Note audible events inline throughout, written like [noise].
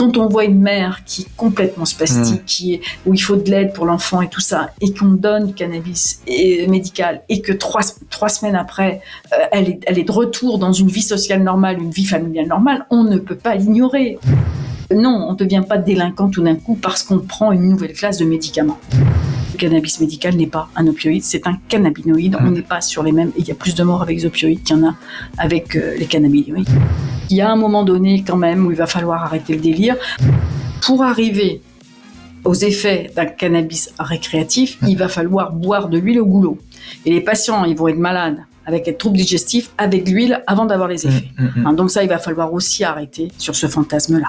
quand on voit une mère qui est complètement spastique, mm. qui est, où il faut de l'aide pour l'enfant et tout ça, et qu'on donne du cannabis médical, et que trois, trois semaines après, euh, elle, est, elle est de retour dans une vie sociale normale, une vie familiale normale, on ne peut pas l'ignorer. Non, on ne devient pas délinquant tout d'un coup parce qu'on prend une nouvelle classe de médicaments. Le cannabis médical n'est pas un opioïde, c'est un cannabinoïde. On n'est pas sur les mêmes. Il y a plus de morts avec les opioïdes qu'il y en a avec euh, les cannabinoïdes. Il y a un moment donné quand même où il va falloir arrêter le délire. Pour arriver aux effets d'un cannabis récréatif, il va falloir boire de l'huile au goulot. Et les patients, ils vont être malades avec des troubles digestifs avec l'huile avant d'avoir les effets. Mm, mm, mm. Hein, donc ça, il va falloir aussi arrêter sur ce fantasme-là.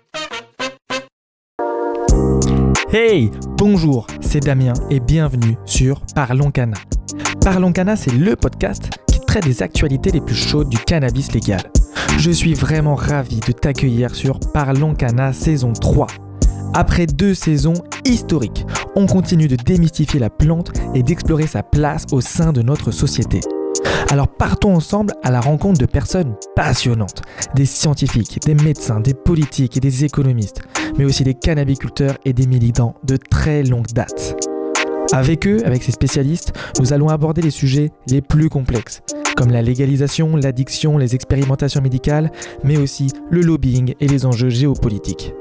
Hey, bonjour, c'est Damien et bienvenue sur Parlons Cana Parlons Cana, c'est le podcast qui traite des actualités les plus chaudes du cannabis légal. Je suis vraiment ravi de t'accueillir sur Parlons Cana saison 3. Après deux saisons historiques, on continue de démystifier la plante et d'explorer sa place au sein de notre société. Alors partons ensemble à la rencontre de personnes passionnantes, des scientifiques, des médecins, des politiques et des économistes, mais aussi des cannabiculteurs et des militants de très longue date. Avec eux, avec ces spécialistes, nous allons aborder les sujets les plus complexes, comme la légalisation, l'addiction, les expérimentations médicales, mais aussi le lobbying et les enjeux géopolitiques.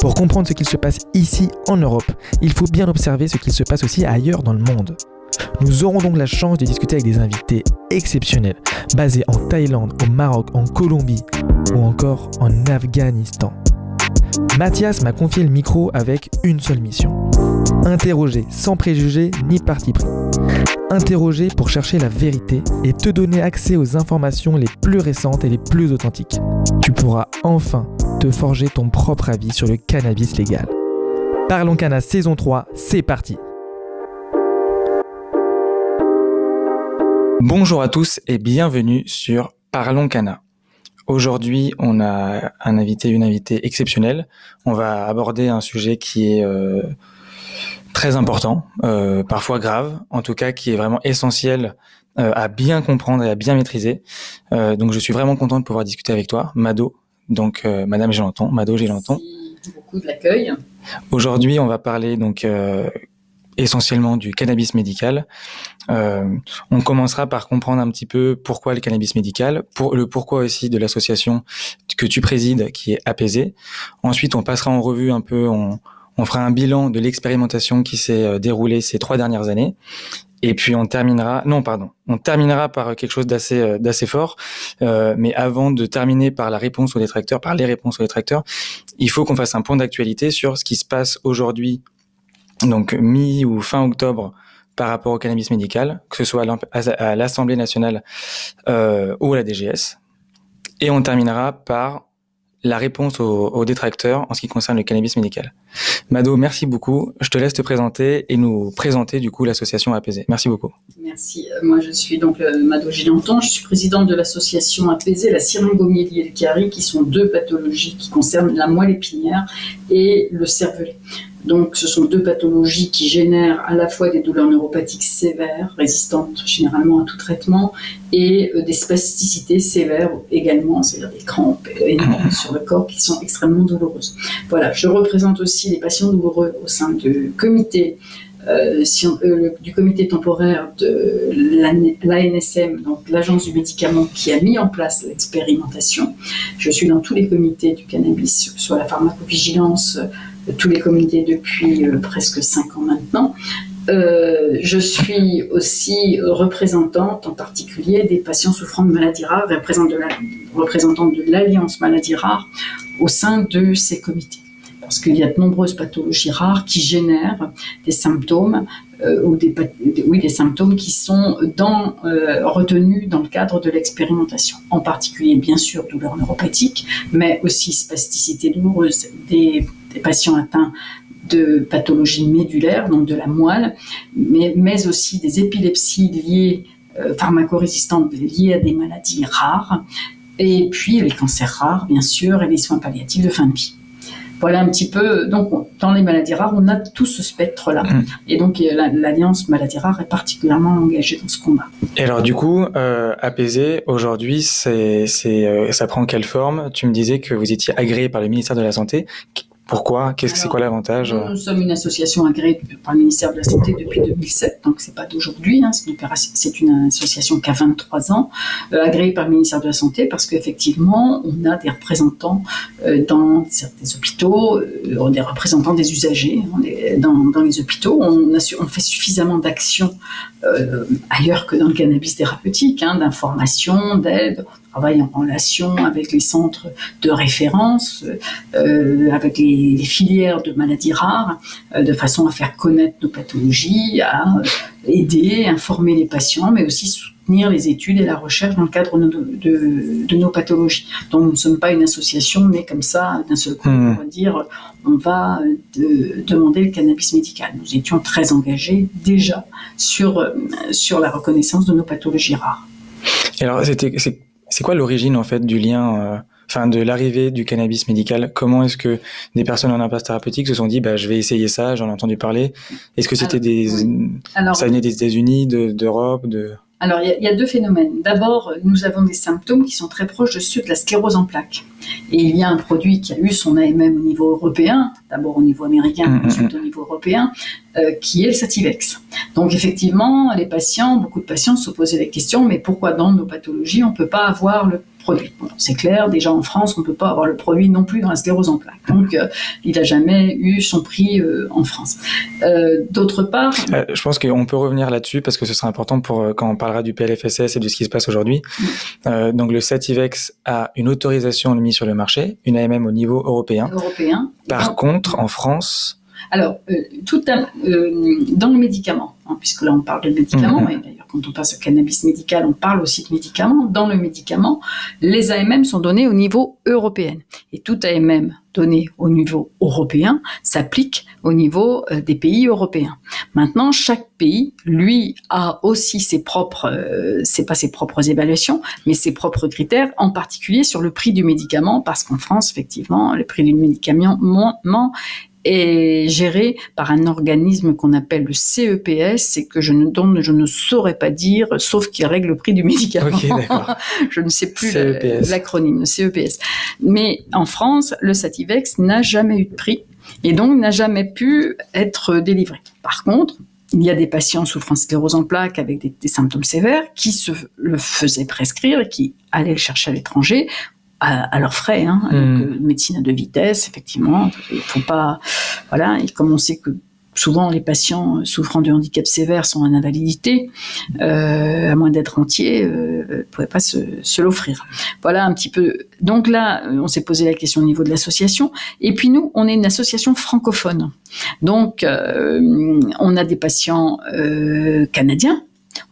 Pour comprendre ce qu'il se passe ici en Europe, il faut bien observer ce qu'il se passe aussi ailleurs dans le monde. Nous aurons donc la chance de discuter avec des invités exceptionnels, basés en Thaïlande, au Maroc, en Colombie ou encore en Afghanistan. Mathias m'a confié le micro avec une seule mission. Interroger sans préjugés ni parti pris. Interroger pour chercher la vérité et te donner accès aux informations les plus récentes et les plus authentiques. Tu pourras enfin te forger ton propre avis sur le cannabis légal. Parlons Cana saison 3, c'est parti Bonjour à tous et bienvenue sur Parlons Cana. Aujourd'hui, on a un invité, une invitée exceptionnelle. On va aborder un sujet qui est euh, très important, euh, parfois grave, en tout cas qui est vraiment essentiel euh, à bien comprendre et à bien maîtriser. donc, je suis vraiment content de pouvoir discuter avec toi, Mado. Donc, Madame Gélanton, Mado Gélanton. Merci beaucoup de l'accueil. Aujourd'hui, on va parler donc essentiellement du cannabis médical. Euh, on commencera par comprendre un petit peu pourquoi le cannabis médical, pour le pourquoi aussi de l'association que tu présides qui est apaisée. Ensuite, on passera en revue un peu, on, on fera un bilan de l'expérimentation qui s'est euh, déroulée ces trois dernières années. Et puis on terminera, non pardon, on terminera par quelque chose d'assez euh, d'assez fort. Euh, mais avant de terminer par la réponse aux détracteurs, par les réponses aux détracteurs, il faut qu'on fasse un point d'actualité sur ce qui se passe aujourd'hui donc mi ou fin octobre par rapport au cannabis médical, que ce soit à l'Assemblée nationale euh, ou à la DGS. Et on terminera par la réponse aux, détracteurs en ce qui concerne le cannabis médical. Mado, merci beaucoup. Je te laisse te présenter et nous présenter du coup l'association Apaisée. Merci beaucoup. Merci. Euh, moi, je suis donc euh, Mado Gilanton. Je suis présidente de l'association Apaisée, la syringomyélie et le cari, qui sont deux pathologies qui concernent la moelle épinière et le cervelet. Donc, ce sont deux pathologies qui génèrent à la fois des douleurs neuropathiques sévères, résistantes généralement à tout traitement, et euh, des spasticités sévères également, c'est-à-dire des crampes énormes [laughs] sur le corps qui sont extrêmement douloureuses. Voilà, je représente aussi les patients douloureux au sein du comité euh, euh, du comité temporaire de l'ANSM, donc l'agence du médicament qui a mis en place l'expérimentation. Je suis dans tous les comités du cannabis, soit la pharmacovigilance, tous les comités depuis euh, presque cinq ans maintenant. Euh, je suis aussi représentante en particulier des patients souffrant de maladies rares, représentante de l'Alliance maladies rares au sein de ces comités. parce qu'il y a de nombreuses pathologies rares qui génèrent des symptômes euh, ou des, oui, des symptômes qui sont retenus dans le cadre de l'expérimentation. En particulier, bien sûr, douleurs neuropathiques, mais aussi spasticité douloureuse des, des patients atteints de pathologies médulaires, donc de la moelle, mais, mais aussi des épilepsies liées, euh, pharmacorésistantes liées à des maladies rares, et puis les cancers rares, bien sûr, et les soins palliatifs de fin de vie. Voilà un petit peu. Donc, dans les maladies rares, on a tout ce spectre-là. Mm. Et donc, l'Alliance Maladies Rares est particulièrement engagée dans ce combat. Et alors, du coup, euh, Apaisé, aujourd'hui, c'est, euh, ça prend quelle forme? Tu me disais que vous étiez agréé par le ministère de la Santé. Pourquoi? Qu'est-ce que c'est quoi l'avantage? Nous sommes une association agréée par le ministère de la Santé depuis 2007, donc c'est pas d'aujourd'hui. Hein, c'est une, association qui a 23 ans, euh, agréée par le ministère de la Santé parce qu'effectivement, on a des représentants euh, dans certains hôpitaux, euh, des représentants des usagers dans, dans, les hôpitaux. On, a, on fait suffisamment d'actions ailleurs que dans le cannabis thérapeutique, hein, d'information, d'aide travaille en relation avec les centres de référence, euh, avec les, filières de maladies rares, euh, de façon à faire connaître nos pathologies, à euh, aider, informer les patients, mais aussi soutenir les études et la recherche dans le cadre de, nos pathologies. Donc nous ne sommes pas une association née comme ça d'un seul coup hmm. pour dire on va demander le cannabis médical. Nous étions très engagés déjà sur, sur la reconnaissance de nos pathologies rares. alors, c'était, c'est quoi l'origine en fait du lien, euh, enfin de l'arrivée du cannabis médical? Comment est-ce que des personnes en impasse thérapeutique se sont dit, bah je vais essayer ça, j'en ai entendu parler? Est-ce que c'était des, ça venait des États-Unis, d'Europe, de alors, il y, a deux phénomènes. D'abord, nous avons des symptômes qui sont très proches de ceux de la sclérose en plaques. Et il y a un produit qui a eu son AMM au niveau européen, d'abord au niveau américain, mm, mm, ensuite au niveau européen, euh, qui est le Sativex. Donc, effectivement, les patients, beaucoup de patients se posaient la question, mais pourquoi dans nos pathologies, on ne peut pas avoir le produit. c'est clair, déjà en France, on ne peut pas avoir le produit non plus dans la sclérose en plaques. Donc, euh, il n'a jamais eu son prix euh, en France. Euh, d'autre part... je pense qu'on peut revenir là-dessus parce que ce sera important pour quand on parlera du PLFSS et de ce qui se passe aujourd'hui. Mm. donc, le Sativex a une autorisation de mise sur le marché, une AMM au niveau européen. Européen. Par contre, en France... Alors, tout dans le médicament, hein, puisque là on parle de médicaments, mm-hmm. et quand on passe au cannabis médical, on parle aussi de médicaments. Dans le médicament, les AMM sont donnés au niveau européen. Et tout AMM donné au niveau européen s'applique au niveau euh, des pays européens. Maintenant, chaque pays, lui, a aussi ses propres, euh, c'est pas ses propres évaluations, mais ses propres critères, en particulier sur le prix du médicament, parce qu'en France, effectivement, le prix du médicament est géré par un organisme qu'on appelle le CEPS et que je ne, dont je ne saurais pas dire, sauf qu'il règle le prix du médicament. [laughs] je ne sais plus e l'acronyme, le CEPS. Mais en France, le Sativex n'a jamais eu de prix et donc n'a jamais pu être délivré. Par contre, il y a des patients souffrant de sclérose en plaques avec des, des, symptômes sévères qui se le faisaient prescrire et qui allaient le chercher à l'étranger à, leurs frais. Hein. Hmm. Euh, médecine de vitesse, effectivement. Il faut pas, voilà. Et comme on sait que souvent les patients souffrant de handicap sévère sont en invalidité, euh, à moins d'être entiers, euh, ne pouvaient pas se, se l'offrir. Voilà un petit peu. Donc là, on s'est posé la question au niveau de l'association. Et puis nous, on est une association francophone. Donc, euh, on a des patients canadiens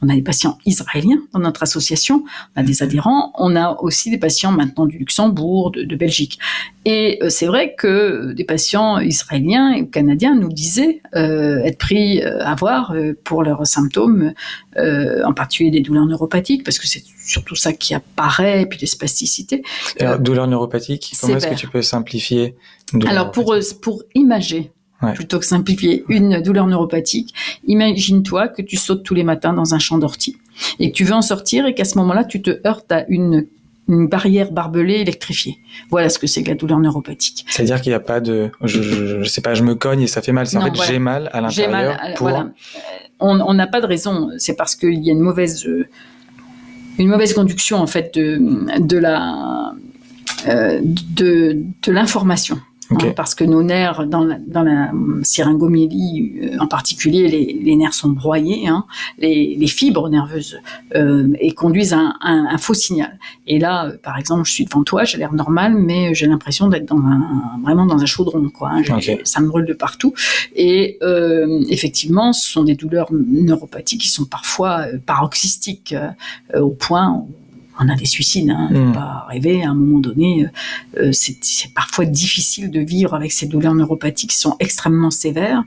on a des patients israéliens dans notre association, on a des adhérents, on a aussi des patients maintenant du Luxembourg, de, Belgique. Et euh, c'est vrai que des patients israéliens et canadiens nous disaient euh, être pris euh, à voir pour leurs symptômes, en particulier des douleurs neuropathiques, parce que c'est surtout ça qui apparaît, et puis des spasticités. Alors, douleurs neuropathiques, comment est-ce que tu peux simplifier Alors pour, pour imager plutôt que simplifier une douleur neuropathique. Imagine-toi que tu sautes tous les matins dans un champ d'ortie et que tu veux en sortir et qu'à ce moment-là, tu te heurtes à une, barrière barbelée électrifiée. Voilà ce que c'est que la douleur neuropathique. C'est-à-dire qu'il n'y a pas de, je, je, sais pas, je me cogne et ça fait mal. C'est en fait, j'ai mal à l'intérieur. Voilà. On n'a pas de raison. C'est parce qu'il y a une mauvaise, une mauvaise conduction en fait de, de la, euh, de, de l'information hein, parce que nos nerfs, dans la, dans la syringomyélie euh, en particulier, les, les, nerfs sont broyés, hein, les, les, fibres nerveuses, euh, et conduisent un, un, un, faux signal. Et là, euh, par exemple, je suis devant toi, j'ai l'air normal, mais j'ai l'impression d'être dans un, vraiment dans un chaudron, quoi. Hein, Ça me brûle de partout. Et euh, effectivement, ce sont des douleurs neuropathiques qui sont parfois paroxystiques, au point où on a des suicides, hein, mmh. pas rêver. À un moment donné, euh, euh, c'est parfois difficile de vivre avec ces douleurs neuropathiques qui sont extrêmement sévères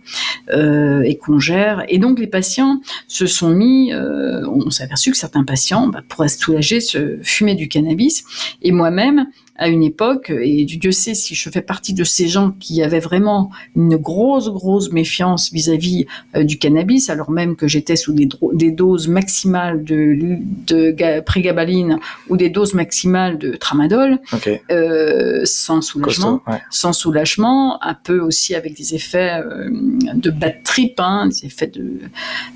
euh, et qu'on gère. Et donc les patients se sont mis, euh, on s'est aperçu que certains patients, bah, pour se soulager, se fumaient du cannabis. Et moi-même, à une époque, et Dieu sait si je fais partie de ces gens qui avaient vraiment une grosse, grosse méfiance vis-à-vis euh, du cannabis, alors même que j'étais sous des, des, doses maximales de, de prégabaline ou des doses maximales de tramadol, euh, sans soulagement, sans soulagement, un peu aussi avec des effets euh, de bad trip, hein, des effets de,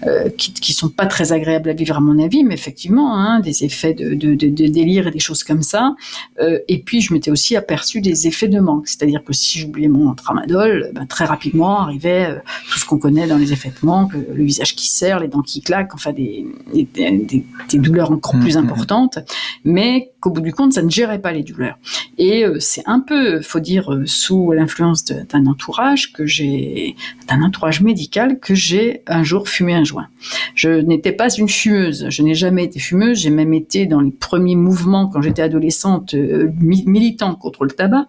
euh, qui, qui sont pas très agréables à vivre à mon avis, mais effectivement, hein, des effets de, de, de, délire et des choses comme ça. Euh, et puis je m'étais aussi aperçu des effets de manque, c'est-à-dire que si j'oubliais mon tramadol, ben, très rapidement arrivait euh, tout ce qu'on connaît dans les effets de manque, le, visage qui serre, les dents qui claquent, enfin des, des, des, douleurs encore mmh, plus mmh. importantes, mais qu'au bout du compte, ça ne gérait pas les douleurs. Et euh, c'est un peu, faut dire, euh, sous l'influence d'un entourage que j'ai, d'un entourage médical que j'ai un jour fumé un joint. Je n'étais pas une fumeuse, je n'ai jamais été fumeuse, j'ai même été dans les premiers mouvements quand j'étais adolescente militant contre le tabac.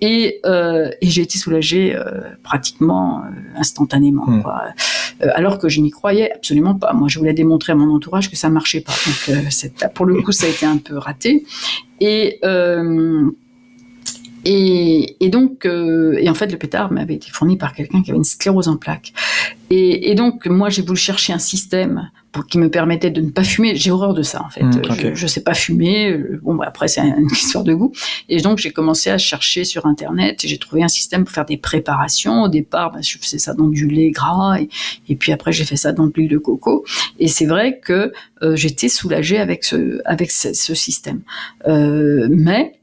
Et, euh, et j'ai été soulagée euh, pratiquement euh, instantanément, mmh. quoi. Euh, alors que je n'y croyais absolument pas. Moi, je voulais démontrer à mon entourage que ça marchait pas. Donc, pour le coup, ça a été un peu raté. Et et, et, donc, euh, et en fait, le pétard m'avait été fourni par quelqu'un qui avait une sclérose en plaques. Et, et donc, moi, j'ai voulu chercher un système pour, qui me permettait de ne pas fumer. J'ai horreur de ça, en fait. Mmh, je, je sais pas fumer. Euh, bon, bah, après, c'est une [laughs] histoire de goût. Et donc, j'ai commencé à chercher sur Internet et j'ai trouvé un système pour faire des préparations. Au départ, bah, je faisais ça dans du lait gras et, et puis après, j'ai fait ça dans de l'huile de coco. Et c'est vrai que euh, j'étais soulagée avec ce, avec ce, ce système. Euh, mais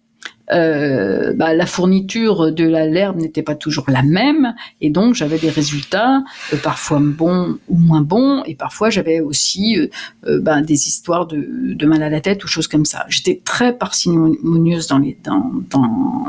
euh, bah, la fourniture de la l'herbe n'était pas toujours la même, et donc j'avais des résultats euh, parfois bons ou moins bons, et parfois j'avais aussi euh, bah, des histoires de, mal à la tête ou choses comme ça. J'étais très parcimonieuse dans les dans, dans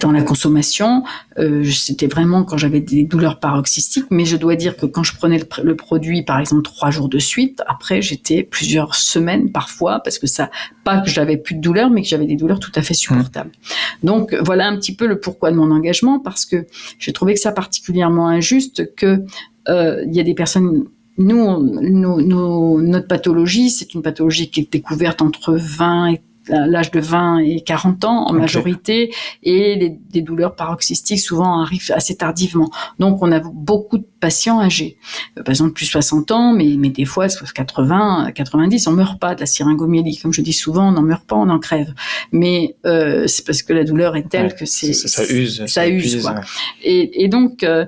dans la consommation. Euh, C'était vraiment quand j'avais des douleurs paroxystiques, mais je dois dire que quand je prenais le, le produit, par exemple, trois jours de suite, après j'étais plusieurs semaines parfois, parce que ça, pas que j'avais plus de douleurs, mais que j'avais des douleurs tout à fait supportables. Mmh. Donc voilà un petit peu le pourquoi de mon engagement, parce que j'ai trouvé que ça particulièrement injuste que euh, il y a des personnes nous, nous, nous, notre pathologie, c'est une pathologie qui est découverte entre 20 et l'âge de 20 et 40 ans en okay. majorité, et les, des douleurs paroxystiques souvent arrivent assez tardivement. Donc on a beaucoup de patients âgés, euh, par exemple plus 60 ans, mais, mais des fois 80, 90, on meurt pas de la syringomyélie. Comme je dis souvent, on n'en meurt pas, on en crève. Mais euh, c'est parce que la douleur est telle ouais, que c'est ça, ça, use, ça, ça use. Quoi. Ouais. Et, et, donc euh,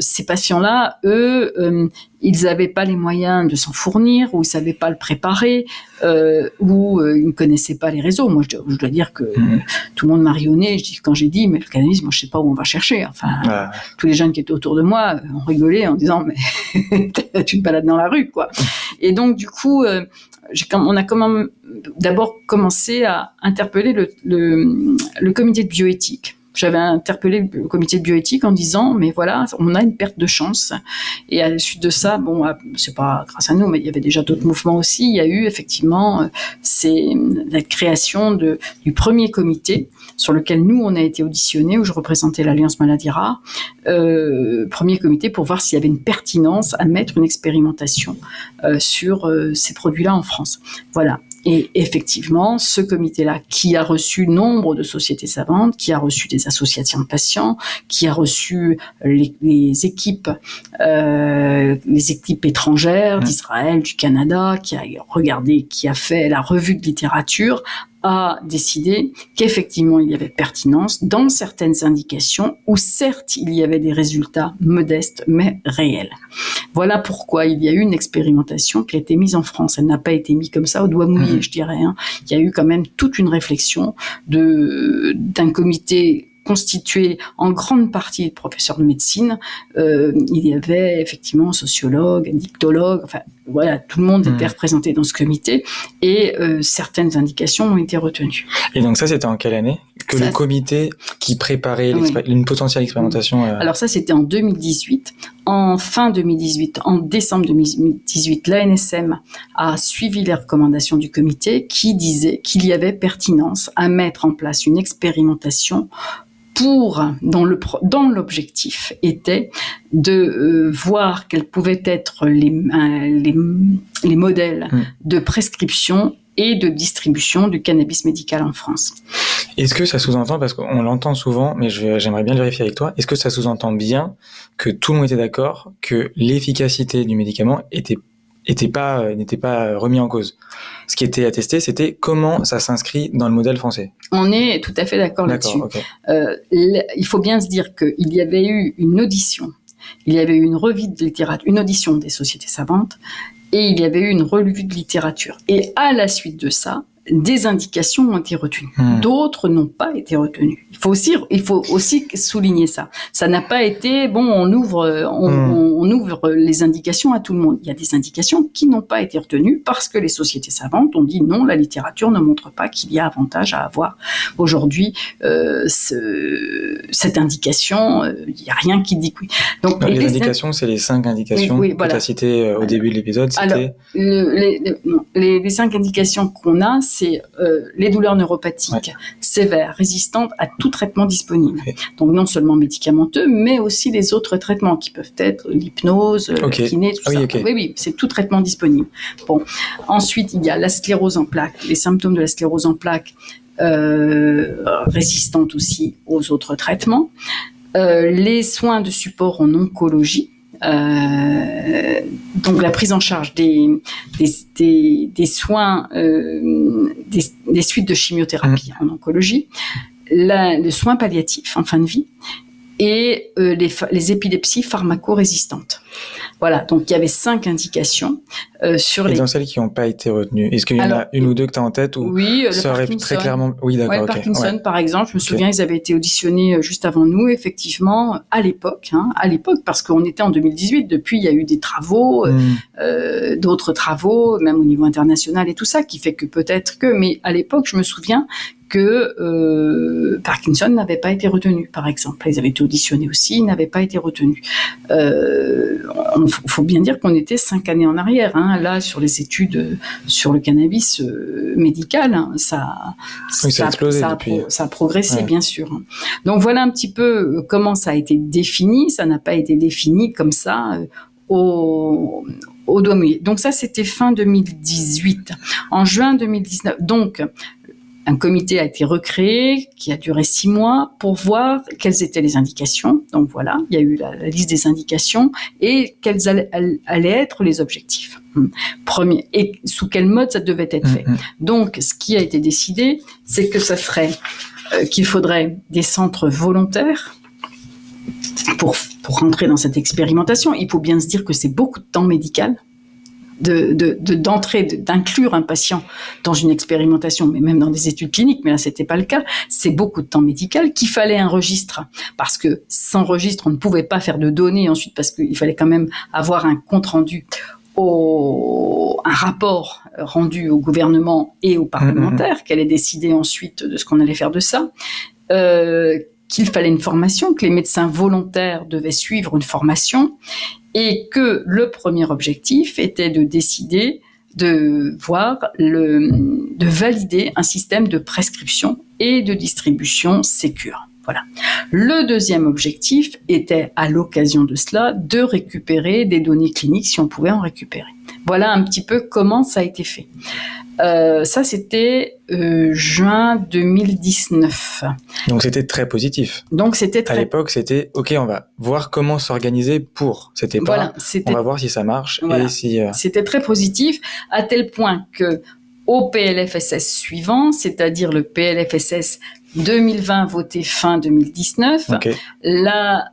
ces patients-là, eux, ils n'avaient pas les moyens de s'en fournir, ou ils savaient pas le préparer, euh, ou euh, ils ne connaissaient pas les réseaux. Moi, je, je dois dire que mmh. tout le monde marionnait. Je dis quand j'ai dit, mais le cannabis, moi, je sais pas où on va chercher. Enfin, tous les jeunes qui étaient autour de moi ont rigolé en disant, mais [laughs] tu te balades dans la rue, quoi. Et donc, du coup, euh, on a comment d'abord commencé à interpeller le, le, le comité de bioéthique j'avais interpellé le comité de bioéthique en disant mais voilà on a une perte de chance. Et à la suite de ça bon ah, c'est pas grâce à nous mais il y avait déjà d'autres mouvements aussi. Il y a eu effectivement euh, c'est la création de du premier comité sur lequel nous on a été auditionnés où je représentais l'alliance maladie rare euh, premier comité pour voir s'il y avait une pertinence à mettre une expérimentation euh, sur euh, ces produits là en France. Voilà et effectivement, ce comité-là, qui a reçu nombre de sociétés savantes, qui a reçu des associations de patients, qui a reçu les, les équipes, euh, les équipes étrangères mmh. d'Israël, du Canada, qui a regardé, qui a fait la revue de littérature, a décidé qu'effectivement il y avait pertinence dans certaines indications où certes il y avait des résultats modestes mais réels. Voilà pourquoi il y a eu une expérimentation qui a été mise en France. Elle n'a pas été mise comme ça au doigt mouillé, mmh. je dirais. Hein. Il y a eu quand même toute une réflexion de d'un comité constitué en grande partie de professeurs de médecine. Euh, il y avait effectivement sociologues, dictologues, enfin voilà, tout le monde était hmm. représenté dans ce comité et euh, certaines indications ont été retenues. Et donc ça, c'était en quelle année que le comité qui préparait une potentielle expérimentation euh, Alors ça, c'était en 2018. En fin 2018, en décembre 2018, l'ANSM a suivi les recommandations du comité qui disait qu'il y avait pertinence à mettre en place une expérimentation pour, dans le dans l'objectif était de euh, voir quels pouvaient être les, euh, les, les modèles mmh. de prescription et de distribution du cannabis médical en France. Est-ce que ça sous-entend, parce qu'on l'entend souvent, mais j'aimerais bien le vérifier avec toi, est-ce que ça sous-entend bien que tout le monde était d'accord que l'efficacité du médicament était était pas euh, n'était pas remis en cause. Ce qui était attesté, c'était comment ça s'inscrit dans le modèle français. On est tout à fait d'accord là-dessus. Euh, il faut bien se dire qu'il y avait eu une audition, il y avait eu une revue de littérature, une audition des sociétés savantes, et il y avait eu une revue de littérature. Et à la suite de ça, des indications ont été retenues, hmm. d'autres n'ont pas été retenues. Il faut aussi, il faut aussi souligner ça. Ça n'a pas été bon. On ouvre, on, hmm. on, ouvre les indications à tout le monde. Il y a des indications qui n'ont pas été retenues parce que les sociétés savantes ont dit non. La littérature ne montre pas qu'il y a avantage à avoir aujourd'hui euh, ce, cette indication. Euh, il n'y a rien qui dit oui. Donc les, indications, c'est les cinq indications que tu as citées euh, au début de l'épisode. C'était les, les, les cinq indications qu'on a c'est euh, les douleurs neuropathiques sévères, résistantes à tout traitement disponible. Donc non seulement médicamenteux, mais aussi les autres traitements qui peuvent être l'hypnose, le kiné, tout ah ça. Oui, oui, c'est tout traitement disponible. Bon, ensuite il y a la sclérose en plaques, les symptômes de la sclérose en plaques euh, résistantes aussi aux autres traitements. Euh, les soins de support en oncologie, euh, donc la prise en charge des, des, des, soins, euh, des, suites de chimiothérapie mmh. en oncologie, la, le soin palliatif en fin de vie et euh, les, les, épilepsies pharmacorésistantes. Voilà, donc il y avait cinq indications euh, sur et les. dans celles qui n'ont pas été retenues, est-ce qu'il y en a une ou deux que tu as en tête ou oui, ça aurait très clairement. Oui, d'accord. Ouais, Parkinson, par exemple, je me souviens, ils avaient été auditionnés euh, juste avant nous, effectivement, à l'époque, hein, à l'époque, parce qu'on était en 2018. Depuis, il y a eu des travaux, hmm. euh, d'autres travaux, même au niveau international et tout ça, qui fait que peut-être que, mais à l'époque, je me souviens que euh, Parkinson n'avait pas été retenu, par exemple. Ils avaient été auditionnés aussi, ils n'avaient pas été retenus. Il euh, faut bien dire qu'on était cinq années en arrière. Hein. Là, sur les études sur le cannabis euh, médical, hein, ça, ça, a, progressé, bien sûr. Donc voilà un petit peu comment ça a été défini. Ça n'a pas été défini comme ça au, au doigt mouillé. Donc ça, c'était fin 2018. En juin 2019, donc un comité a été recréé qui a duré six mois pour voir quelles étaient les indications. Donc voilà, il y a eu la, liste des indications et quels allaient, être les objectifs. Hmm. Premier et sous quel mode ça devait être fait. Mm-hmm. Donc ce qui a été décidé, c'est que ça serait euh, qu'il faudrait des centres volontaires pour pour rentrer dans cette expérimentation. Il faut bien se dire que c'est beaucoup de temps médical d'entrer, de, d'inclure un patient dans une expérimentation, mais même dans des études cliniques, mais là c'était pas le cas, c'est beaucoup de temps médical, qu'il fallait un registre, parce que sans registre, on ne pouvait pas faire de données ensuite, parce qu'il fallait quand même avoir un compte rendu au, un rapport rendu au gouvernement et aux parlementaires, mmh, mmh. qu'elle ait décidé ensuite de ce qu'on allait faire de ça, euh, qu'il fallait une formation, que les médecins volontaires devaient suivre une formation et que le premier objectif était de décider de voir le, de valider un système de prescription et de distribution sécure. Voilà. Le deuxième objectif était, à l'occasion de cela, de récupérer des données cliniques si on pouvait en récupérer. Voilà un petit peu comment ça a été fait. Euh, ça, c'était euh, juin 2019. Donc c'était très positif. Donc c'était très... À l'époque, c'était OK, on va voir comment s'organiser pour. C'était pas. Voilà, on va voir si ça marche et si. Euh, c'était très positif à tel point que au PLFSS suivant, c'est-à-dire le PLFSS 2020 voté fin 2019, la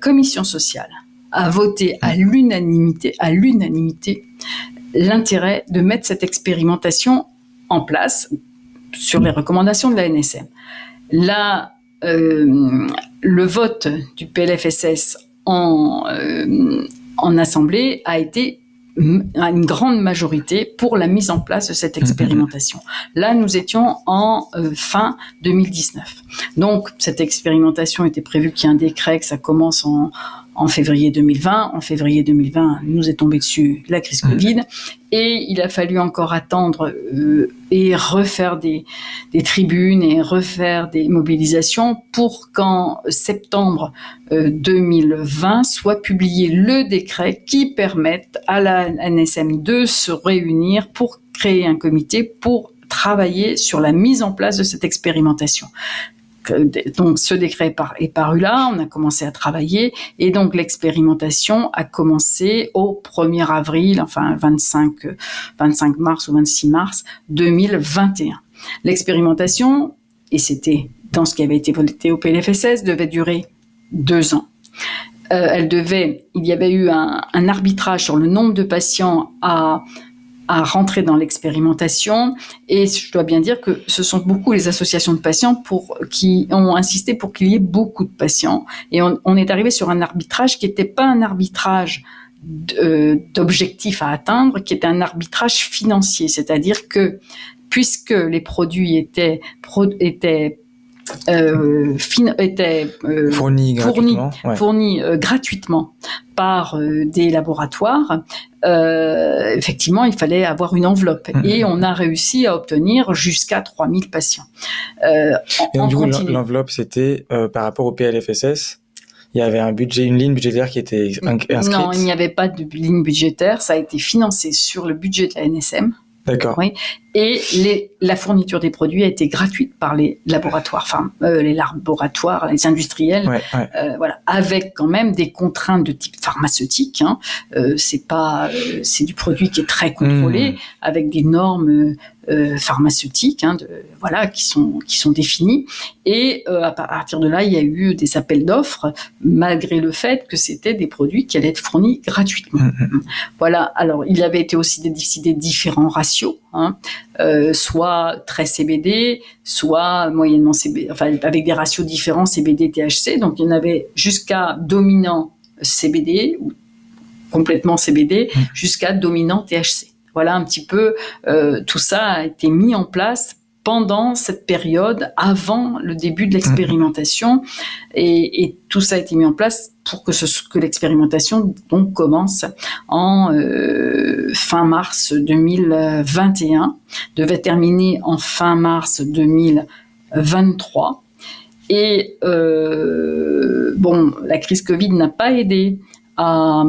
commission sociale a voté à l'unanimité, à l'unanimité, l'intérêt de mettre cette expérimentation en place sur les recommandations de la NSM. La le vote du PLFSS en, en assemblée a été une grande majorité pour la mise en place de cette mm-hmm. expérimentation. Là, nous étions en euh, fin 2019. Donc, cette expérimentation était prévue qu'il y ait un décret, que ça commence en, en février 2020. En février 2020, nous est tombé dessus la crise mmh. Covid et il a fallu encore attendre euh, et refaire des, des, tribunes et refaire des mobilisations pour qu'en septembre 2020 euh, soit publié le décret qui permette à la NSM de se réunir pour créer un comité pour travailler sur la mise en place de cette expérimentation donc ce décret est paru là, on a commencé à travailler et donc l'expérimentation a commencé au 1er avril, enfin 25, 25 mars ou 26 mars 2021. L'expérimentation, et c'était dans ce qui avait été voté au PLFSS, devait durer deux ans. Euh, elle devait, il y avait eu un, un arbitrage sur le nombre de patients à à rentrer dans l'expérimentation. Et je dois bien dire que ce sont beaucoup les associations de patients pour, qui ont insisté pour qu'il y ait beaucoup de patients. Et on, est arrivé sur un arbitrage qui n'était pas un arbitrage d'objectifs à atteindre, qui était un arbitrage financier. C'est-à-dire que puisque les produits étaient, étaient euh, était euh, fourni gratuitement, fourni, euh, gratuitement par euh, des laboratoires, euh, effectivement, il fallait avoir une enveloppe. Mmh. Et on a réussi à obtenir jusqu'à 3000 patients. Et du coup, l'enveloppe, c'était par rapport au PLFSS il y avait un budget, une ligne budgétaire qui était inscrite. Non, il n'y avait pas de ligne budgétaire. Ça a été financé sur le budget de la NSM. D'accord. Oui. Et les, la fourniture des produits a été gratuite par les laboratoires, enfin euh, les laboratoires, les industriels, euh, voilà, avec quand même des contraintes de type pharmaceutique. Hein. Euh, c'est pas, euh, c'est du produit qui est très contrôlé, mmh. avec des normes euh, pharmaceutiques, hein, de, voilà, qui sont qui sont définies. Et euh, à partir de là, il y a eu des appels d'offres, malgré le fait que c'était des produits qui allaient être fournis gratuitement. Mmh, mmh. Voilà. Alors, il avait été aussi décidé différents ratios, hein, euh, soit très CBD, soit moyennement CBD, enfin avec des ratios différents CBD THC. Donc, il y en avait jusqu'à dominant CBD ou complètement CBD, mmh. jusqu'à dominant THC. Voilà un petit peu, euh, tout ça a été mis en place pendant cette période, avant le début de l'expérimentation, et, tout ça a été mis en place pour que, que l'expérimentation donc commence en euh, fin mars 2021, devait terminer en fin mars 2023. Et euh, bon, la crise Covid n'a pas aidé à,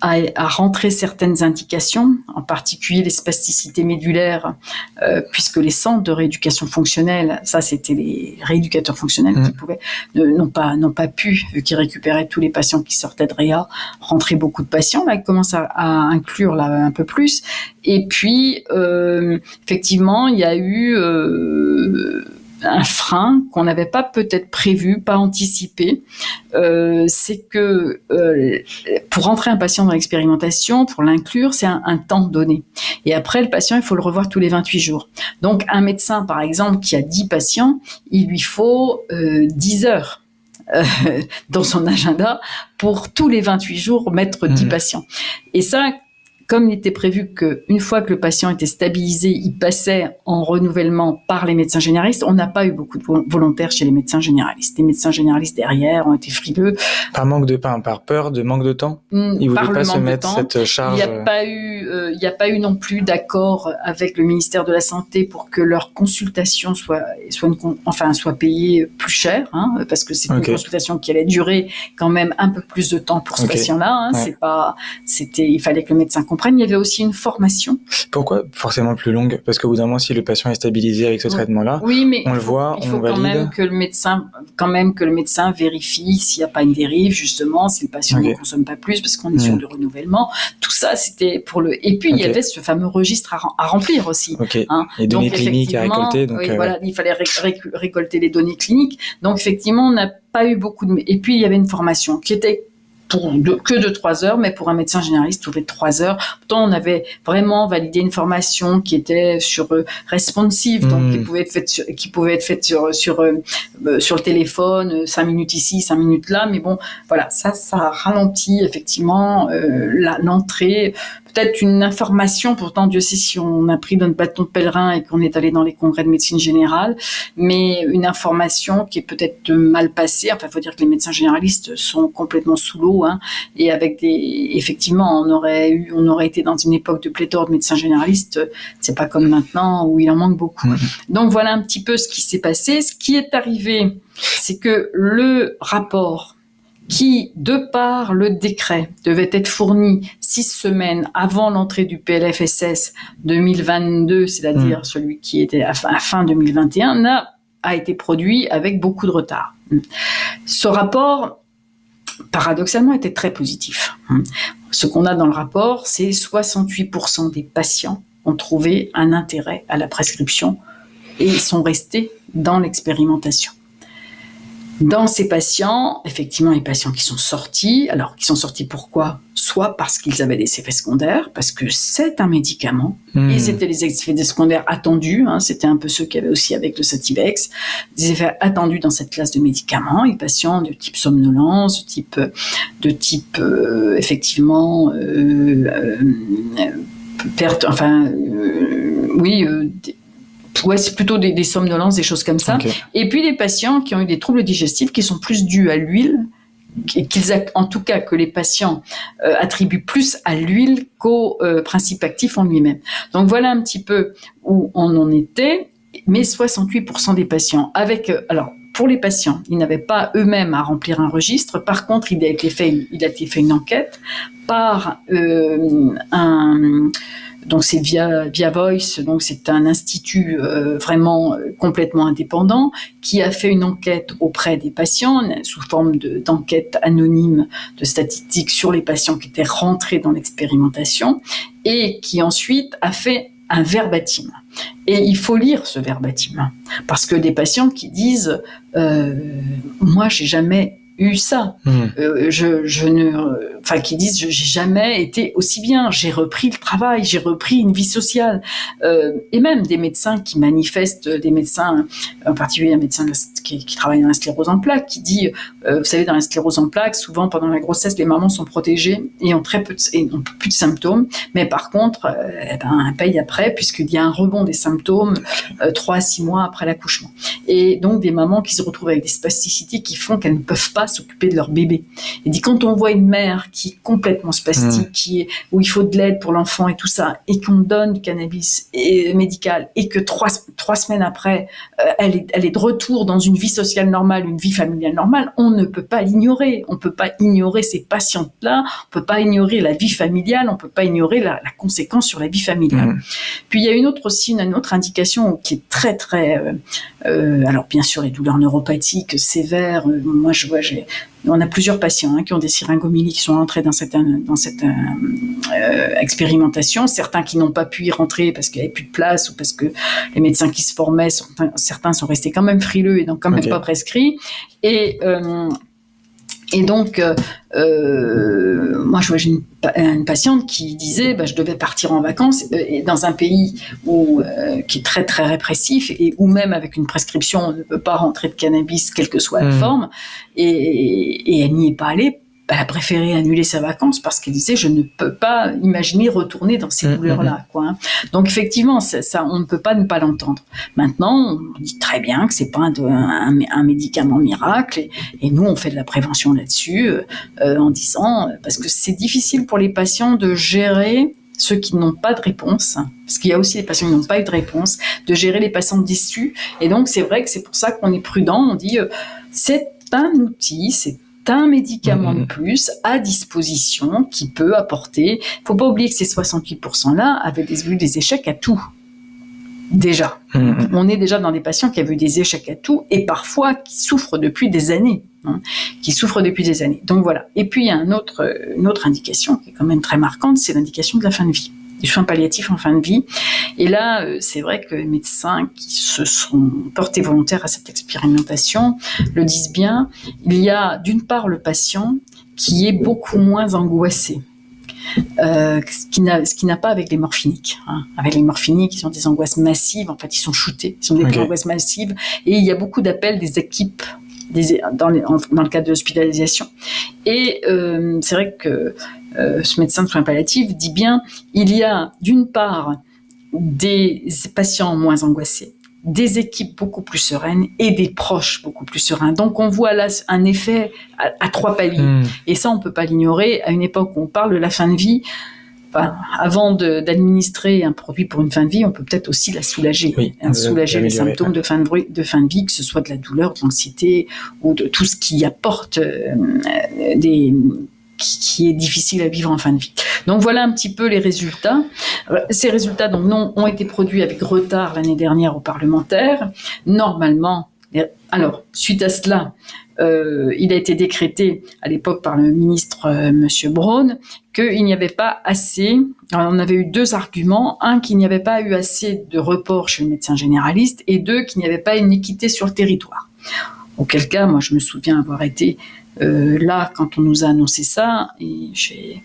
à, à, rentrer certaines indications, en particulier les spasticités médulaires, euh, puisque les centres de rééducation fonctionnelle, ça c'était les rééducateurs fonctionnels qui mmh. pouvaient, n'ont pas, n'ont pas pu, vu qu'ils récupéraient tous les patients qui sortaient de réa, rentrer beaucoup de patients. Là, ils commencent à, à inclure là un peu plus. Et puis, euh, effectivement, il y a eu euh, un frein qu'on n'avait pas peut-être prévu, pas anticipé, euh, c'est que euh, pour rentrer un patient dans l'expérimentation, pour l'inclure, c'est un, temps donné. Et après, le patient, il faut le revoir tous les 28 jours. Donc, un médecin, par exemple, qui a 10 patients, il lui faut euh, 10 heures. Euh, [laughs] dans son agenda pour tous les 28 jours mettre 10 mmh. patients. Et ça, comme il était prévu qu'une fois que le patient était stabilisé, il passait en renouvellement par les médecins généralistes, on n'a pas eu beaucoup de volontaires chez les médecins généralistes. Les médecins généralistes derrière ont été frileux. Par manque de pain, par peur de manque de temps mmh, Ils voulaient pas se mettre cette charge Il n'y a, pas eu, euh, il a pas eu non plus d'accord avec le ministère de la Santé pour que leur consultation soit, soit, une, enfin, soit payée plus cher, hein, parce que c'est une consultation qui allait durer quand même un peu plus de temps pour ce patient-là. Hein, C'est pas, c'était, il fallait que le médecin il y avait aussi une formation. Pourquoi forcément plus longue? Parce qu'au bout d'un moment, si le patient est stabilisé avec ce traitement-là, oui, mais on le voit, il faut quand même que le médecin, quand même que le médecin vérifie s'il n'y a pas une dérive justement, si le patient ne consomme pas plus, parce qu'on est sur du renouvellement. Tout ça, c'était pour le. Et puis il y avait ce fameux registre à, remplir aussi. Hein. Les données cliniques à récolter. Donc, oui, euh, voilà, il fallait récolter les données cliniques. Donc effectivement, on n'a pas eu beaucoup de. Et puis il y avait une formation qui était pour que de trois heures, mais pour un médecin généraliste, tous les trois heures. Pourtant, on avait vraiment validé une formation qui était sur euh, responsive, donc qui pouvait être faite sur, qui pouvait être faite sur sur euh, euh, sur le téléphone, cinq minutes ici, cinq minutes là. Mais bon, voilà, ça, ça ralentit effectivement l'entrée peut-être une information, pourtant Dieu sait si on a pris notre bâton de pèlerin et qu'on est allé dans les congrès de médecine générale, mais une information qui est peut-être mal passée. Enfin, il faut dire que les médecins généralistes sont complètement sous l'eau, hein, et avec des, effectivement, on aurait eu, on aurait été dans une époque de pléthore de médecins généralistes. C'est pas comme maintenant où il en manque beaucoup. Donc voilà un petit peu ce qui s'est passé. Ce qui est arrivé, c'est que le rapport qui, de par le décret, devait être fourni six semaines avant l'entrée du PLFSS 2022, c'est-à-dire mmh. celui qui était à fin, 2021, a, a été produit avec beaucoup de retard. Ce rapport, paradoxalement, était très positif. Ce qu'on a dans le rapport, c'est 68% des patients ont trouvé un intérêt à la prescription et sont restés dans l'expérimentation. Dans ces patients, effectivement, les patients qui sont sortis, alors qui sont sortis pourquoi? Soit parce qu'ils avaient des effets secondaires, parce que c'est un médicament, hmm. et c'était les effets secondaires attendus, hein, c'était un peu ceux qu'il y avait aussi avec le Sativex, des effets attendus dans cette classe de médicaments, les patients de type somnolence, de type, de type euh, effectivement, euh, euh, perte, enfin, oui, ouais, c'est plutôt des, des, somnolences, des choses comme ça. Et puis des patients qui ont eu des troubles digestifs qui sont plus dus à l'huile, qu'ils en tout cas que les patients euh, attribuent plus à l'huile qu'au euh, principe actif en lui-même. Donc voilà un petit peu où on en était. Mais 68% des patients avec euh, alors pour les patients, ils n'avaient pas eux-mêmes à remplir un registre. Par contre, il a été fait, il a été fait une enquête par un donc c'est via via Voice, donc c'est un institut euh, vraiment euh, complètement indépendant qui a fait une enquête auprès des patients sous forme d'enquête anonyme de statistiques sur les patients qui étaient rentrés dans l'expérimentation et qui ensuite a fait un verbatim. Et il faut lire ce verbatim parce que des patients qui disent euh, moi j'ai jamais eu ça. Euh, je, je, ne, enfin, qui disent, j'ai jamais été aussi bien. J'ai repris le travail, j'ai repris une vie sociale, euh, et même des médecins qui manifestent, des médecins, en particulier un médecin qui, travaille dans la sclérose en plaques, qui dit, euh, vous savez, dans la sclérose en plaques, souvent pendant la grossesse, les mamans sont protégées et ont très peu, et ont plus de symptômes, mais par contre, euh, eh ben, elles payent après puisqu'il y a un rebond des symptômes euh, trois à six mois après l'accouchement. Et donc des mamans qui se retrouvent avec des spasticités qui font qu'elles ne peuvent pas s'occuper de leur bébé. Il dit quand on voit une mère qui est complètement spastique, mmh. qui est, où il faut de l'aide pour l'enfant et tout ça, et qu'on donne du cannabis et, médical, et que trois, trois semaines après, euh, elle, est, elle est de retour dans une vie sociale normale, une vie familiale normale, on ne peut pas l'ignorer. On peut pas ignorer ces patientes-là, on peut pas ignorer la vie familiale, on peut pas ignorer la, la conséquence sur la vie familiale. Mmh. Puis il y a une autre aussi, une autre indication qui est très très, euh, euh alors bien sûr les douleurs neuropathiques sévères. Euh, moi je vois, j'ai on a plusieurs patients hein, qui ont des syringomyélies qui sont entrés dans cette, dans cette euh, euh, expérimentation. Certains qui n'ont pas pu y rentrer parce qu'il n'y avait plus de place ou parce que les médecins qui se formaient, certains sont restés quand même frileux et donc quand même pas prescrits. Et euh, et donc, euh, euh, moi, je vois une, une, patiente qui disait, bah, je devais partir en vacances euh, et dans un pays où, euh, qui est très très répressif et où même avec une prescription, on ne peut pas rentrer de cannabis, quelle que soit la mmh. forme. Et, et elle n'y est pas allée elle a préféré annuler sa vacance parce qu'elle disait je ne peux pas imaginer retourner dans ces douleurs-là. Mmh, mmh. Quoi. Hein. Donc effectivement, ça, on ne peut pas ne pas l'entendre. Maintenant, on dit très bien que c'est pas un, un, médicament miracle et, nous on fait de la prévention là-dessus euh, en disant parce que c'est difficile pour les patients de gérer ceux qui n'ont pas de réponse, parce qu'il y a aussi des patients qui n'ont pas eu de réponse, de gérer les patients déçus. Et donc c'est vrai que c'est pour ça qu'on est prudent. On dit euh, c'est un outil, c'est un médicament de plus à disposition qui peut apporter. Il faut pas oublier que ces 68%-là avaient eu des échecs à tout. Déjà. On est déjà dans des patients qui avaient eu des échecs à tout et parfois qui souffrent depuis des années. Hein, qui souffrent depuis des années. Donc voilà. Et puis il y a un autre, une autre indication qui est quand même très marquante, c'est l'indication de la fin de vie des soins palliatifs en fin de vie. Et là, euh, c'est vrai que les médecins qui se sont portés volontaires à cette expérimentation le disent bien. Il y a d'une part le patient qui est beaucoup moins angoissé. Euh, ce qui n'a pas avec les morphiniques. Hein. Avec les morphiniques, ils ont des angoisses massives. En fait, ils sont shootés. Ils ont des angoisses massives. Et il y a beaucoup d'appels des équipes des, dans, les- dans le cadre de l'hospitalisation. Et euh, c'est vrai que euh, ce médecin de soins palliatifs dit bien, il y a d'une part des patients moins angoissés, des équipes beaucoup plus sereines et des proches beaucoup plus sereins. Donc on voit là un effet à, à trois paliers. Hmm. Et ça, on peut pas l'ignorer. À une époque où on parle de la fin de vie, avant d'administrer un produit pour une fin de vie, on peut peut-être aussi la soulager, Oui, hein, soulager les symptômes de fin de, bruit- de fin de vie, que ce soit de la douleur, de l'anxiété ou de tout ce qui apporte euh, des qui, est difficile à vivre en fin de vie. Donc voilà un petit peu les résultats. Euh, Ces résultats donc non ont été produits avec retard l'année dernière aux parlementaires. Normalement, alors suite à cela, euh, il a été décrété à l'époque par le ministre euh, Monsieur Braun qu'il n'y avait pas assez. on avait eu deux arguments un qu'il n'y avait pas eu assez de report chez le médecin généraliste et deux qu'il n'y avait pas une équité sur le territoire. Auquel cas, moi je me souviens avoir été euh, là quand on nous a annoncé ça j'ai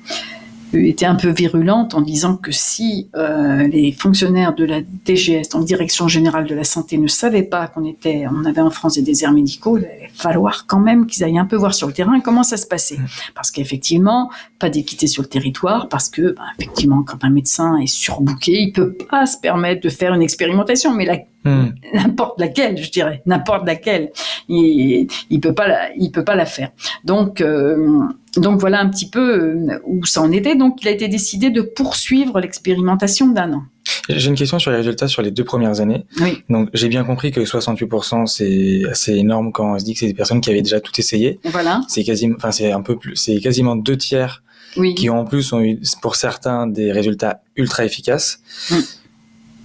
été un peu virulente en disant que si euh, les fonctionnaires de la DGS, donc Direction Générale de la Santé, ne savaient pas qu'on était, on avait en France des déserts médicaux, il allait falloir quand même qu'ils aillent un peu voir sur le terrain comment ça se passait. Parce qu'effectivement, pas d'équité sur le territoire, parce que, ben, effectivement, quand un médecin est surbooké, il peut pas se permettre de faire une expérimentation, mais la Hmm. n'importe laquelle, je dirais, n'importe laquelle. Il, il peut pas, la, il peut pas la faire. Donc, euh, donc voilà un petit peu euh, où ça en était. Donc, il a été décidé de poursuivre l'expérimentation d'un an. J'ai une question sur les résultats sur les deux premières années. Oui. Donc, j'ai bien compris que 68%, c'est assez énorme quand on se dit que c'est des personnes qui avaient déjà tout essayé. Voilà. C'est quasiment, enfin, c'est un peu plus, c'est quasiment deux tiers Oui. qui en plus ont eu, pour certains, des résultats ultra efficaces. Mm.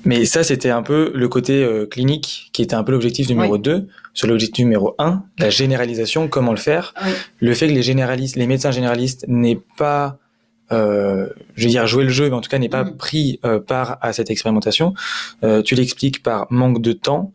Mais ça, c'était un peu le côté euh, clinique qui était un peu l'objectif numéro Oui. 2. Sur l'objectif numéro 1, la généralisation, comment le faire? Oui. Le fait que les généralistes, les médecins généralistes n'aient pas, euh, je veux dire, joué le jeu, mais en tout cas n'aient pas Mm. pris euh, part à cette expérimentation. Euh, tu l'expliques par manque de temps,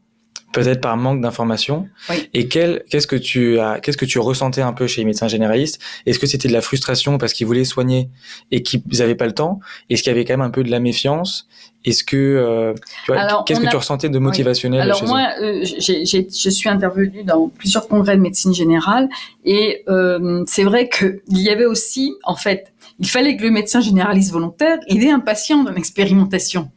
peut-être par manque d'informations. Oui. Et quel, qu'est-ce que tu as, qu'est-ce que tu ressentais un peu chez les médecins généralistes? Est-ce que c'était de la frustration parce qu'ils voulaient soigner et qu'ils n'avaient pas le temps? Est-ce qu'il y avait quand même un peu de la méfiance? Est-ce que, euh, tu vois, Alors, qu'est-ce que a- tu ressentais de motivationnel Alors chez moi, euh, j'ai- j'ai- je suis intervenue dans plusieurs congrès de médecine générale et euh, c'est vrai qu'il y avait aussi, en fait, il fallait que le médecin généraliste volontaire ait un patient dans l'expérimentation.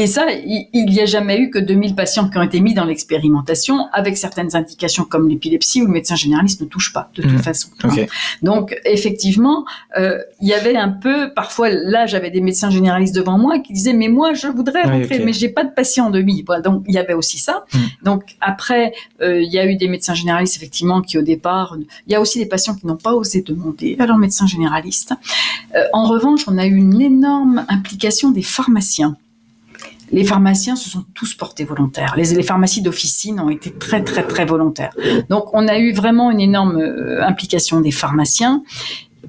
Et ça, il n'y a jamais eu que 2000 patients qui ont été mis dans l'expérimentation avec certaines indications comme l'épilepsie où le médecin généraliste ne touche pas de toute Mhm. façon. eux Ok. Donc effectivement, euh, il y avait un peu, parfois là j'avais des médecins généralistes devant moi qui disaient mais moi je voudrais Oui, rentrer, ok. mais j'ai pas de patient en demi. Voilà, donc il y avait aussi ça. Mm. Donc après, euh, il y a eu des médecins généralistes effectivement qui au départ, il y a aussi des patients qui n'ont pas osé demander à leur médecin généraliste. Euh, en revanche, on a eu une énorme implication des pharmaciens. Les pharmaciens se sont tous portés volontaires. Les, les pharmacies d'officine ont été très très très volontaires. Donc on a eu vraiment une énorme euh, implication des pharmaciens.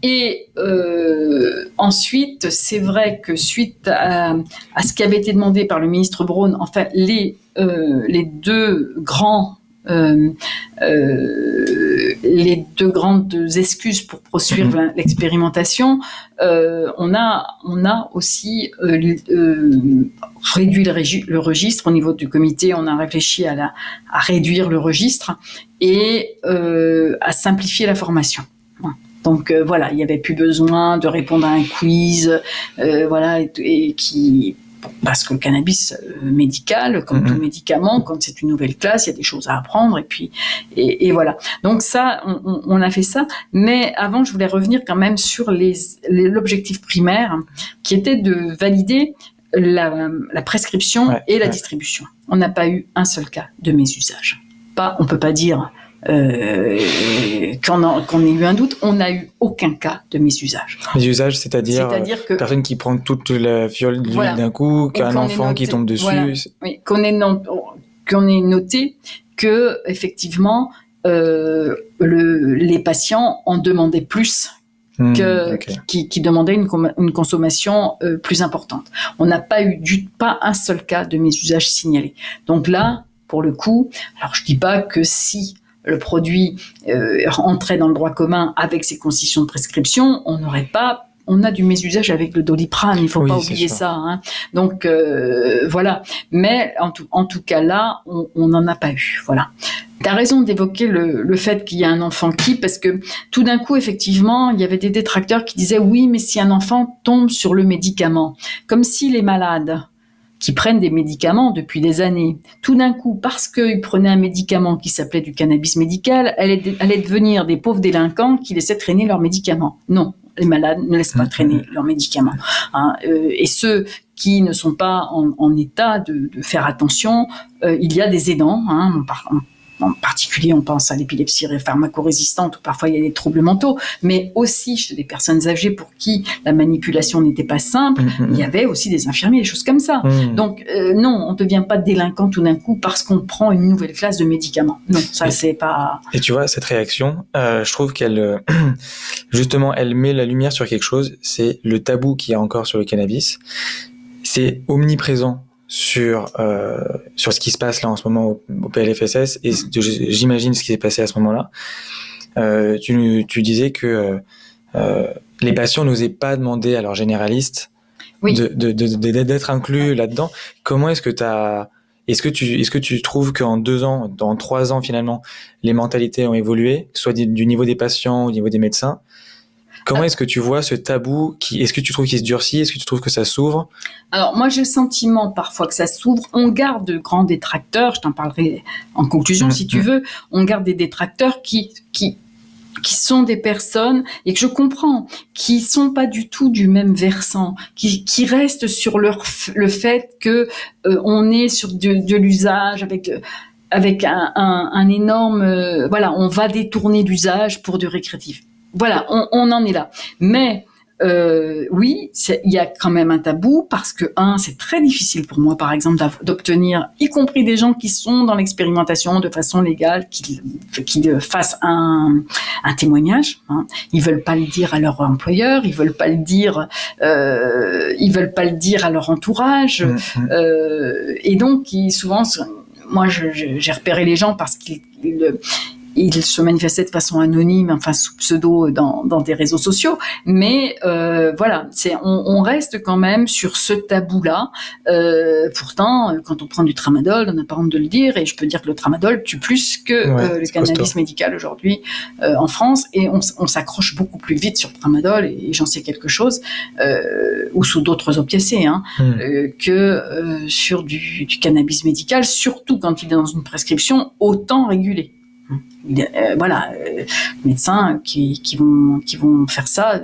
Et euh, ensuite, c'est vrai que suite à, ce qui avait été demandé par le ministre Braun, enfin les euh, les deux grands les deux grandes excuses pour poursuivre la- l'expérimentation, euh, on a on a aussi euh, euh, réduit le, registre au niveau du comité. On a réfléchi à la à réduire le registre et à simplifier la formation. Donc euh, voilà, il n'y avait plus besoin de répondre à un quiz, euh, voilà, et, et qui parce que le cannabis euh, médical, comme Mhm. tout médicament, quand c'est une nouvelle classe, il y a des choses à apprendre et puis et, et voilà. Donc ça, on, a fait ça. Mais avant, je voulais revenir quand même sur les les- l'objectif primaire, qui était de valider la, la prescription Ouais, et la ouais. distribution. On n'a pas eu un seul cas de mésusage. Pas, on peut pas dire euh, qu'on qu'on ait eu un doute. On n'a eu aucun cas de mésusage. Les usages, c'est-à-dire, C'est-à-dire que personne qui prend toute la fiole Voilà. d'un coup, qu'un ait enfant qui tombe dessus. voilà. oui, qu'on ait, noté que effectivement euh, le, les patients en demandaient plus Hmm, que, ok. qui, qui demandaient une, com- une consommation euh, plus importante. On n'a pas eu du, pas un seul cas de mésusage signalé. Donc là, pour le coup, alors je dis pas que si le produit euh, entrait dans le droit commun avec ses conditions de prescription, on n'aurait pas on a du mésusage avec le doliprane, il faut pas oublier ça. Hein. Donc euh, voilà. Mais en tout, en tout cas là, on n'en a pas eu. Voilà. Tu as raison d'évoquer le, le, fait qu'il y a un enfant qui, parce que tout d'un coup, effectivement, il y avait des détracteurs qui disaient oui, mais si un enfant tombe sur le médicament, comme s'il est malade, qui prennent des médicaments depuis des années. Tout d'un coup, parce qu'ils prenaient un médicament qui s'appelait du cannabis médical, allaient, allaient devenir des pauvres délinquants qui laissaient traîner leurs médicaments. Non, les malades ne laissent pas mmh. traîner leurs médicaments. Hein. Euh, et ceux qui ne sont pas en, état de, faire attention, euh, il y a des aidants. Hein, en particulier, on pense à l'épilepsie pharmacorésistante où parfois il y a des troubles mentaux, mais aussi chez des personnes âgées pour qui la manipulation n'était pas simple, mm, mm, il y mm. avait aussi des infirmiers, des choses comme ça. Donc euh, non, on ne devient pas délinquant tout d'un coup parce qu'on prend une nouvelle classe de médicaments. Non, ça c'est pas. Et tu vois cette réaction, euh, je trouve qu'elle euh, [clears throat] justement elle met la lumière sur quelque chose, c'est le tabou qu'il y a encore sur le cannabis. C'est omniprésent sur euh, sur ce qui se passe là en ce moment au, PLFSS et j'imagine ce qui s'est passé à ce moment-là. Euh, tu, tu disais que euh, les patients n'osaient pas demander à leurs généralistes de, de, de, d'être inclus là-dedans. Comment est-ce que tu as est-ce que tu est-ce que tu trouves qu'en deux ans, dans trois ans finalement, les mentalités ont évolué, soit du niveau des patients, au niveau des médecins Comment est-ce que tu vois ce tabou qui Est-ce que tu trouves qu'il se durcit? Est-ce que tu trouves que ça s'ouvre? Alors moi j'ai le sentiment parfois que ça s'ouvre. On garde de grands détracteurs. Je t'en parlerai en conclusion mmh, si tu mmh. veux. On garde des détracteurs qui qui qui sont des personnes et que je comprends, qui sont pas du tout du même versant, qui, qui restent sur leur, le fait que euh, on est sur de, de l'usage avec avec un, un, un énorme, euh, voilà, on va détourner d'usage pour du récréatif voilà, on, on, en est là. Mais euh, oui, il y a quand même un tabou parce que un, c'est très difficile pour moi, par exemple, d'obtenir, y compris des gens qui sont dans l'expérimentation de façon légale, qui, qui fassent un, un témoignage. Hein. Ils veulent pas le dire à leur employeur, ils veulent pas le dire, euh, ils veulent pas le dire à leur entourage, mmh, mmh. euh, et donc ils, souvent, moi, j'ai repéré les gens parce qu'ils il se manifestait de façon anonyme, enfin sous pseudo dans, dans des réseaux sociaux. Mais euh, voilà, c'est on, on, reste quand même sur ce tabou-là. Euh, pourtant, quand on prend du tramadol, on n'a pas honte de le dire, et je peux dire que le tramadol tue plus que euh, le cannabis médical aujourd'hui euh, en France, et on, on s'accroche beaucoup plus vite sur le tramadol, et, j'en sais quelque chose, euh, ou sous d'autres opiacés, hein, hmm. que sur du, du cannabis médical, surtout quand il est dans une prescription autant régulée. Euh, voilà, euh, médecins qui, qui, vont, qui vont faire ça.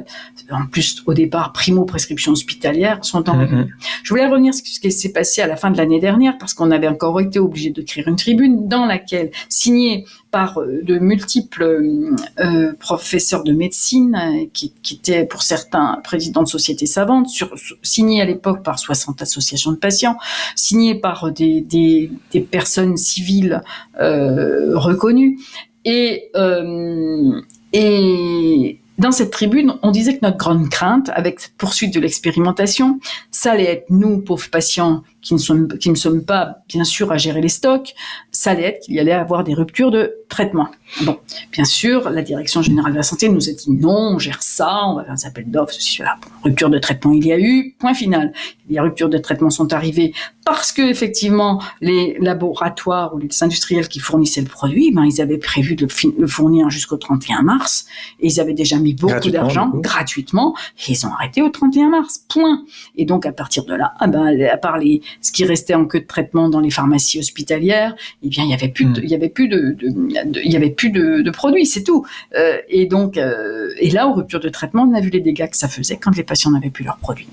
En plus, au départ, primo prescription hospitalière sont en mm-hmm. Je voulais revenir sur ce qui s'est passé à la fin de l'année dernière parce qu'on avait encore été obligé de créer une tribune dans laquelle, signée par euh, de multiples euh, professeurs de médecine qui, qui, étaient pour certains présidents de sociétés savantes, sur, signés à l'époque par 60 associations de patients, signés par des, des, des personnes civiles reconnues. Et, euh, et dans cette tribune, on disait que notre grande crainte, avec cette poursuite de l'expérimentation, ça allait être nous, pauvres patients, qui ne sommes, qui ne sommes pas, bien sûr, à gérer les stocks, ça allait être qu'il y allait avoir des ruptures de traitement. Bon, bien sûr, la Direction Générale de la Santé nous a dit non, on gère ça, on va faire un appel d'offres, ceci, cela. rupture de traitement, il y a eu, point final. Les ruptures de traitement sont arrivées parce que, effectivement, les laboratoires ou les industriels qui fournissaient le produit, ben, ils avaient prévu de le fournir jusqu'au 31 mars, et ils avaient déjà mis beaucoup d'argent gratuitement, et ils ont arrêté au 31 mars, point. Et donc, à partir de là, ah ben, à part les, ce qui restait en queue de traitement dans les pharmacies hospitalières, eh bien, il y avait plus, de, hmm. il y avait plus de, il y avait plus de, produits, c'est tout. Euh, et donc, euh, et là, aux ruptures de traitement, on a vu les dégâts que ça faisait quand les patients n'avaient plus leurs produits.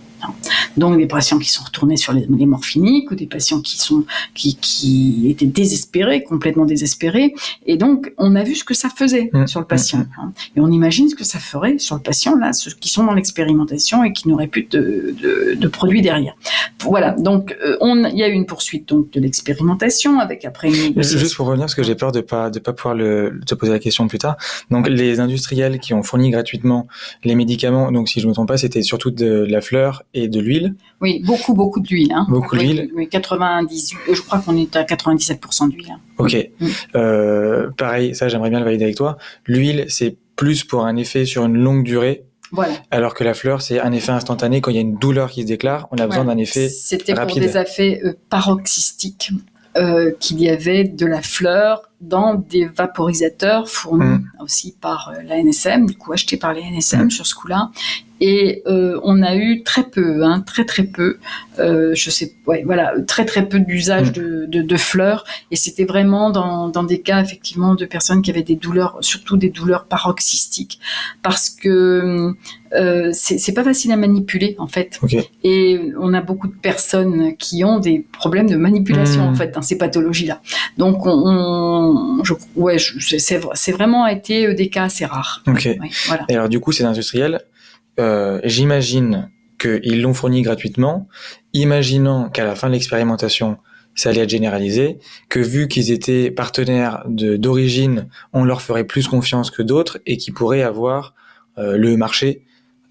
Donc, des patients qui sont retournés sur les, morphiniques ou des patients qui sont, qui, qui étaient désespérés, complètement désespérés. Et donc, on a vu ce que ça faisait hmm. sur le patient. Hmm. Hein. Et on imagine ce que ça ferait sur le patient, là, ceux qui sont dans l'expérimentation et qui n'auraient plus de, de, produits derrière. Voilà. Donc, euh, il y a eu une poursuite donc de l'expérimentation avec après une Juste pour revenir parce que j'ai peur de pas de pas pouvoir le, te poser la question plus tard. Donc les industriels qui ont fourni gratuitement les médicaments, donc si je me trompe pas, c'était surtout de, la fleur et de l'huile. Oui, beaucoup, beaucoup d'huile. Hein. Beaucoup d'huile. Oui, 98, je crois qu'on est à 97% d'huile. hein. Ok. Euh, pareil, ça j'aimerais bien le valider avec toi. L'huile, c'est plus pour un effet sur une longue durée, Voilà. alors que la fleur, c'est un effet instantané. Quand il y a une douleur qui se déclare, on a besoin d'un effet. C'était pour des effets euh, paroxystiques euh, qu'il y avait de la fleur dans des vaporisateurs fournis Mm. aussi par euh, la NSM, du coup achetés par les NSM Mm. sur ce coup-là. Et euh, on a eu très peu, hein, très très peu, euh, je sais, ouais, voilà, très très peu d'usage Mm. de, de, de fleurs. Et c'était vraiment dans, dans des cas effectivement de personnes qui avaient des douleurs, surtout des douleurs paroxystiques, parce que euh, c'est pas facile à manipuler en fait. Et on a beaucoup de personnes qui ont des problèmes de manipulation en fait dans ces pathologies-là. Donc, on, on- je, ouais, je- c'est vraiment été euh, des cas assez rares. Ok. Voilà. Et alors du coup, ces industriels, euh, j'imagine qu'ils l'ont fourni gratuitement, imaginant qu'à la fin de l'expérimentation, ça allait être généralisé, que vu qu'ils étaient partenaires de- d'origine, on leur ferait plus confiance que d'autres et qu'ils pourraient avoir euh, le marché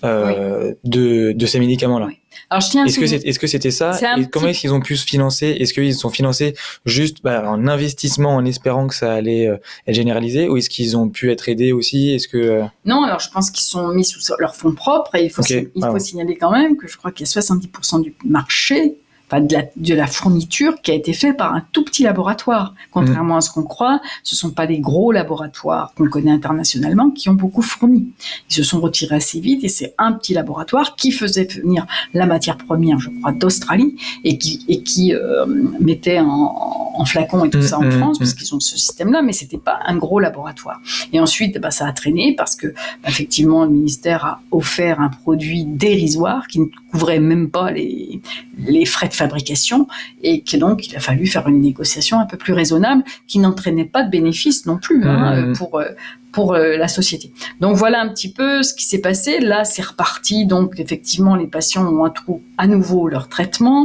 euh, de, de ces médicaments-là. Oui. Alors, je tiens à Est-ce que c'est est-ce que c'était ça Et comment petit- est-ce qu'ils ont pu se financer? Est-ce qu'ils sont financés juste bah, en investissement en espérant que ça allait euh, être généralisé? Ou est-ce qu'ils ont pu être aidés aussi? Est-ce que euh, Non, alors je pense qu'ils sont mis sous leur fonds propres et il faut, il pardon. faut signaler quand même que je crois qu'il y a 70% du marché, enfin de la, de la fourniture qui a été fait par un tout petit laboratoire. Contrairement à ce qu'on croit, ce sont pas les gros laboratoires qu'on connaît internationalement qui ont beaucoup fourni. Ils se sont retirés assez vite et c'est un petit laboratoire qui faisait venir la matière première, je crois, d'Australie et qui, et qui euh, mettait en, en flacon et tout Mm, ça en mm, France mm. parce qu'ils ont ce système-là, mais c'était pas un gros laboratoire. Et ensuite, bah, ça a traîné parce que effectivement, le ministère a offert un produit dérisoire qui ne couvrait même pas les, les frais de fabrication et que donc il a fallu faire une négociation un peu plus raisonnable qui n'entraînait pas de bénéfices non plus hein, pour euh, pour euh, la société. Donc voilà un petit peu ce qui s'est passé. Là, c'est reparti. Donc effectivement, les patients ont un trou à nouveau leur traitement,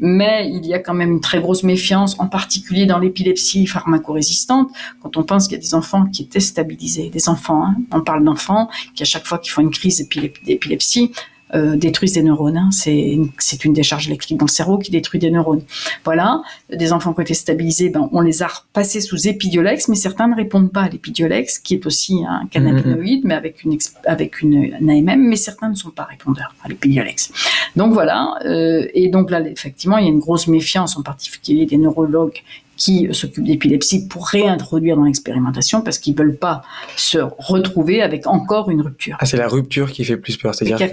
mais il y a quand même une très grosse méfiance, en particulier dans l'épilepsie pharmacorésistante, quand on pense qu'il y a des enfants qui étaient stabilisés, des enfants. hein. On parle d'enfants qui à chaque fois qu'ils font une crise d'épilep- d'épilepsie euh, détruisent des neurones. hein. C'est une, décharge électrique dans le cerveau qui détruit des neurones. Voilà, des enfants qui ont été stabilisés, ben, on les a repassés sous épidiolex, mais certains ne répondent pas à l'épidiolex, qui est aussi un cannabinoïde, mais avec une, avec une, un AMM, mais certains ne sont pas répondeurs à l'épidiolex. Donc voilà, euh, et donc là, effectivement, il y a une grosse méfiance, en particulier des neurologues qui s'occupent d'épilepsie pour réintroduire dans l'expérimentation parce qu'ils veulent pas se retrouver avec encore une rupture. ah, c'est la rupture qui fait plus peur, Qui c'est-à-dire qui, a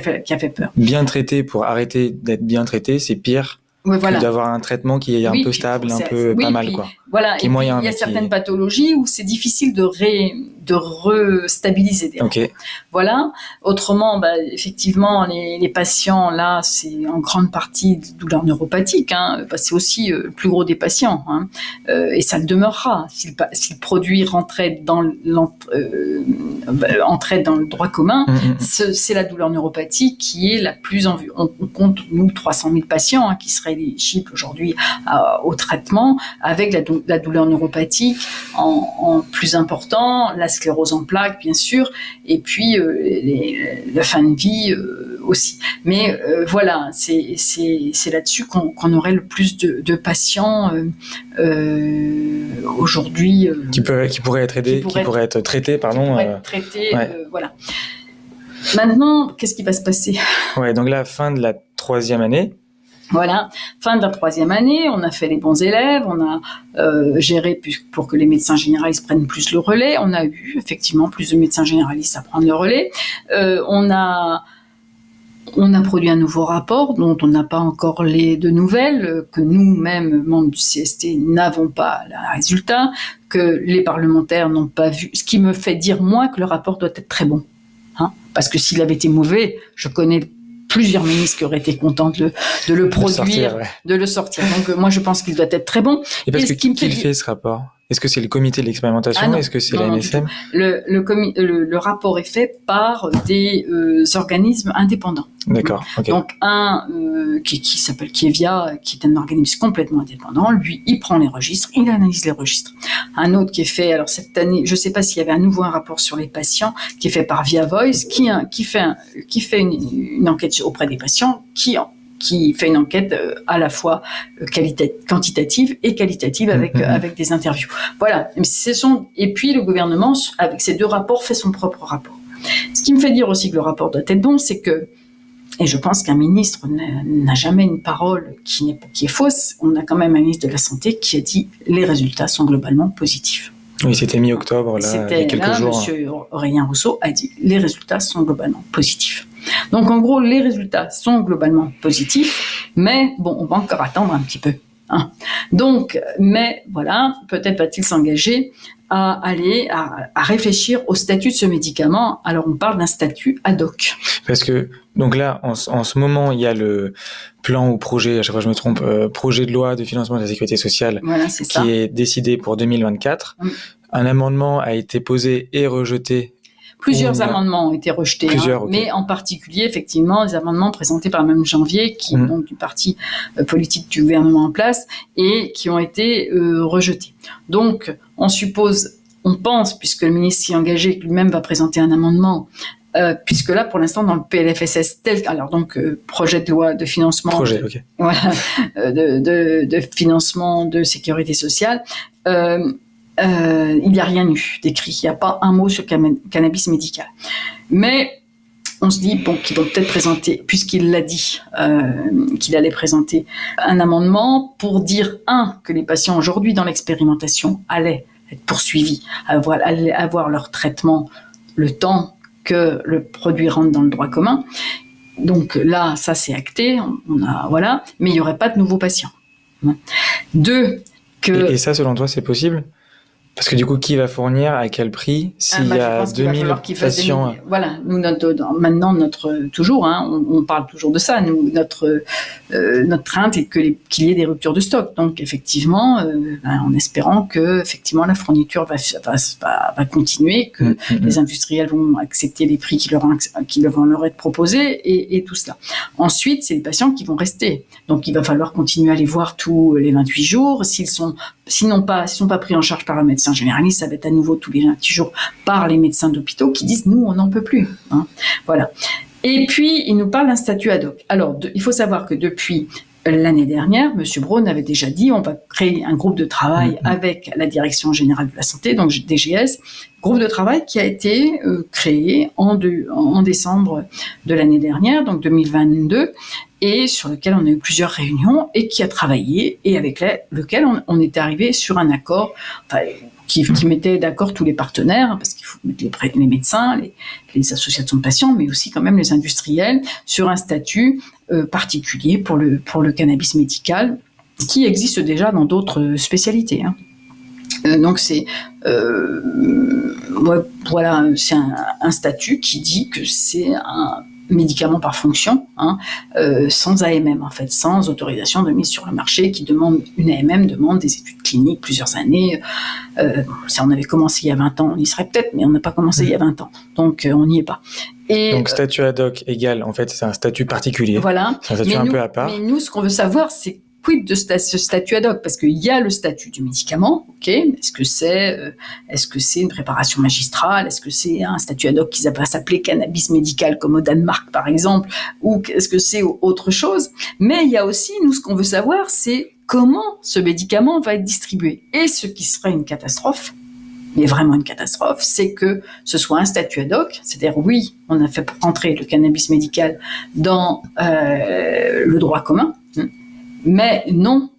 fait, qui a fait peur. bien traité pour arrêter d'être bien traité, c'est pire Ouais, voilà. que d'avoir un traitement qui est un Oui, peu stable, un peu oui, pas mal puis quoi. Voilà, Qui puis, il y a qui certaines pathologies où c'est difficile de, ré, de restabiliser des Ok, Voilà. Autrement, bah, effectivement, les, les patients, là, c'est en grande partie de douleurs neuropathiques. Hein. Bah, c'est aussi euh, le plus gros des patients. Hein. Euh, et ça le demeurera. Si le, pa- si le produit rentrait dans, euh, bah, entrait dans le droit commun, Mm, mm. ce- c'est la douleur neuropathique qui est la plus en vue. On, on compte, nous, 300 000 patients hein, qui seraient éligibles aujourd'hui au traitement avec la, dou- la douleur neuropathique en, en plus important, la sclérose en plaques, bien sûr, et puis euh, les- la fin de vie euh, aussi. Mais euh, voilà, c'est là-dessus qu'on aurait le plus de, de patients aujourd'hui. qui peut, qui pourrait être aidé, Qui pourrait, être- être traité, qui pardon. pourraient être traités, ouais. voilà. Maintenant, qu'est-ce qui va se passer? Ouais, donc la fin de la troisième année. Voilà, fin de la troisième année, on a fait les bons élèves, on a euh, géré pour que les médecins généralistes prennent plus le relais. On a eu effectivement plus de médecins généralistes à prendre le relais. Euh, on a produit un nouveau rapport dont on n'a pas encore les de nouvelles, que nous-mêmes, membres du CST, n'avons pas le résultat, que les parlementaires n'ont pas vu, ce qui me fait dire, moi, que le rapport doit être très bon. Hein Parce que s'il avait été mauvais, je connais plusieurs ministres qui auraient été contents de le, de le de produire, sortir, ouais. de le sortir. Donc euh, moi, je pense qu'il doit être très bon. Et parce Et que qui me fait ce rapport? Est-ce que c'est le comité de l'expérimentation Ah. Est-ce que c'est Non, la non, du NSM Le, le, comi- le, le rapport est fait par des euh, organismes indépendants. D'accord. Donc un, euh, euh, qui, qui s'appelle Kievia, qui est un organisme complètement indépendant. Lui, il prend les registres, il analyse les registres. Un autre qui est fait, alors cette année, je ne sais pas s'il y avait à nouveau un rapport sur les patients, qui est fait par Via Voice, qui, qui fait, qui fait une, une enquête auprès des patients, qui qui fait une enquête euh, à la fois euh, quantitative et qualitative avec, mm-hmm. avec des interviews. Voilà. Ce sont, et puis le gouvernement, avec ces deux rapports, fait son propre rapport. Ce qui me fait dire aussi que le rapport doit être bon, c'est que et je pense qu'un ministre n'a jamais une parole qui, est, qui est fausse. On a quand même un ministre de la Santé qui a dit les résultats sont globalement positifs. Oui, c'était mi-octobre, là, il y a quelques là, jours. Monsieur Aurélien Rousseau a dit les résultats sont globalement positifs. Donc en gros, les résultats sont globalement positifs, mais bon, on va encore attendre un petit peu. Hein. Donc, mais voilà, peut-être va-t-il s'engager à aller à, réfléchir au statut de ce médicament. Alors on parle d'un statut ad hoc. Parce que donc là, en, ce moment, il y a le plan ou projet, à chaque fois je me trompe, euh, projet de loi de financement de la sécurité sociale qui est décidé pour 2024. Mm. Un amendement a été posé et rejeté Plusieurs amendements ont été rejetés, hein, mais en particulier, effectivement, les amendements présentés par même Janvier, qui mm. donc du parti euh, politique du gouvernement en place, et qui ont été euh, rejetés. Donc, on suppose, on pense, puisque le ministre s'y est engagé, lui-même va présenter un amendement euh, puisque là, pour l'instant, dans le PLFSS tel, alors donc projet de loi de financement, projet, de, [laughs] de, de, financement de sécurité sociale, euh, il n'y a rien eu d'écrit. Il n'y a pas un mot sur cannabis médical. Mais on se dit bon qu'ils vont peut-être présenter, puisqu'il l'a dit, euh, qu'il allait présenter un amendement pour dire un que les patients aujourd'hui dans l'expérimentation allaient être poursuivis, avoir, allaient avoir leur traitement le temps que le produit rentre dans le droit commun. Donc là, ça c'est acté, on a voilà, mais il n'y aurait pas de nouveaux patients. Deux, que et ça, selon toi, c'est possible? Parce que du coup, qui va fournir à quel prix ah, s'il bah, y a 2000 patients Voilà, nous notre, maintenant notre toujours, hein, on, parle toujours de ça. Nous notre euh, notre crainte est qu'il y ait des ruptures de stock. Donc effectivement, euh, ben, en espérant que effectivement la fourniture va va, va, continuer, que mm, mm, mm. les industriels vont accepter les prix qui leur qui vont leur être proposés et, et tout cela. Ensuite, c'est les patients qui vont rester. Donc il va falloir continuer à les voir tous les 28 jours. S'ils sont sinon pas s'ils sont pas pris en charge par un médecin généraliste, ça va être à nouveau tous les 28 jours par les médecins d'hôpitaux qui disent nous on n'en peut plus. Hein. Voilà. Et puis il nous parle d'un statut ad hoc. Alors il faut savoir que depuis L'année dernière, M. Braun avait déjà dit on va créer un groupe de travail mm-hmm. avec la Direction générale de la santé, donc DGS, groupe de travail qui a été euh, créé en, en, décembre de l'année dernière, donc 2022, et sur lequel on a eu plusieurs réunions et qui a travaillé et avec lequel on, on était arrivé sur un accord. Enfin, qui, qui mettait d'accord tous les partenaires, hein, parce qu'il faut mettre les, médecins, les, associations de patients, mais aussi quand même les industriels, sur un statut euh, particulier pour le, pour le cannabis médical, qui existe déjà dans d'autres spécialités. Hein. Euh, donc c'est euh, voilà, c'est un, statut qui dit que c'est un médicaments par fonction, hein, euh, sans AMM en fait, sans autorisation de mise sur le marché, qui demande une AMM demande des études cliniques plusieurs années. Euh, si on avait commencé il y a 20 ans, on y serait peut-être, mais on n'a pas commencé il y a 20 ans, donc euh, on n'y est pas. Et, donc statut ad hoc égal, en fait, c'est un statut particulier. Voilà. C'est un statut un peu à part. Mais nous, ce qu'on veut savoir, c'est quid de ce statut ad hoc? Parce qu'il y a le statut du médicament, ok Est-ce que c'est euh, est-ce une préparation magistrale? Est-ce que c'est un statut ad hoc qui va s'appeler cannabis médical comme au Danemark par exemple Ou est-ce que c'est autre chose? Mais il y a aussi, nous, ce qu'on veut savoir, c'est comment ce médicament va être distribué. Et ce qui serait une catastrophe, mais vraiment une catastrophe, c'est que ce soit un statut ad hoc, c'est-à-dire oui, on a fait entrer le cannabis médical dans euh, le droit commun, mais non,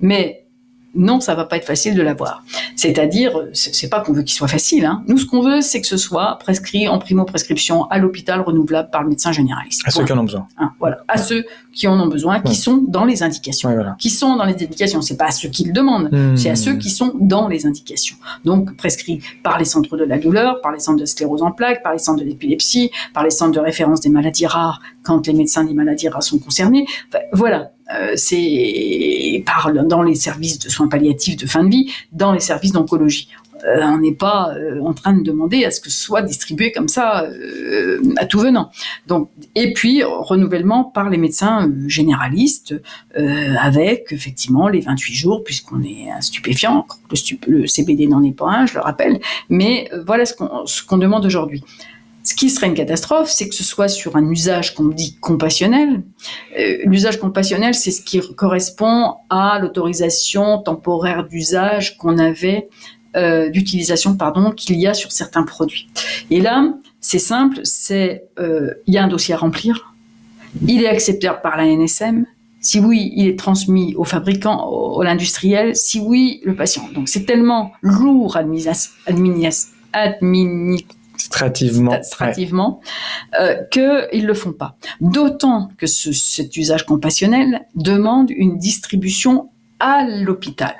mais non, ça va pas être facile de l'avoir. C'est-à-dire, c'est pas qu'on veut qu'il soit facile. Hein. Nous, ce qu'on veut, c'est que ce soit prescrit en primo-prescription à l'hôpital renouvelable par le médecin généraliste. À ceux qui en ont besoin. Hein, voilà, à ceux qui en ont besoin, qui sont dans les indications. Qui sont dans les indications. C'est pas à ceux qui le demandent, hmm. c'est à ceux qui sont dans les indications. Donc, prescrit par les centres de la douleur, par les centres de sclérose en plaques, par les centres de l'épilepsie, par les centres de référence des maladies rares quand les médecins des maladies rares sont concernés. voilà, euh, c'est par dans les services de soins palliatifs de fin de vie, dans les services d'oncologie. Euh, on n'est pas euh, en train de demander à ce que ce soit distribué comme ça euh, à tout venant. Donc, et puis renouvellement par les médecins généralistes avec effectivement les 28 jours puisqu'on est un stupéfiant. Le, CBD n'en est pas un, je le rappelle. Mais voilà ce qu'on qu'on demande aujourd'hui. Ce qui serait une catastrophe, c'est que ce soit sur un usage qu'on dit compassionnel. L'usage compassionnel, c'est ce qui correspond à l'autorisation temporaire d'usage qu'on avait euh, d'utilisation pardon qu'il y a sur certains produits. Et là, c'est simple, c'est euh, il y a un dossier à remplir, il est accepté par la NSM. Si oui, il est transmis au fabricant, au, l'industriel. Si oui, le patient. Donc c'est tellement lourd administrativement, administrativement euh, qu'ils ne le font pas. D'autant que ce, cet usage compassionnel demande une distribution à l'hôpital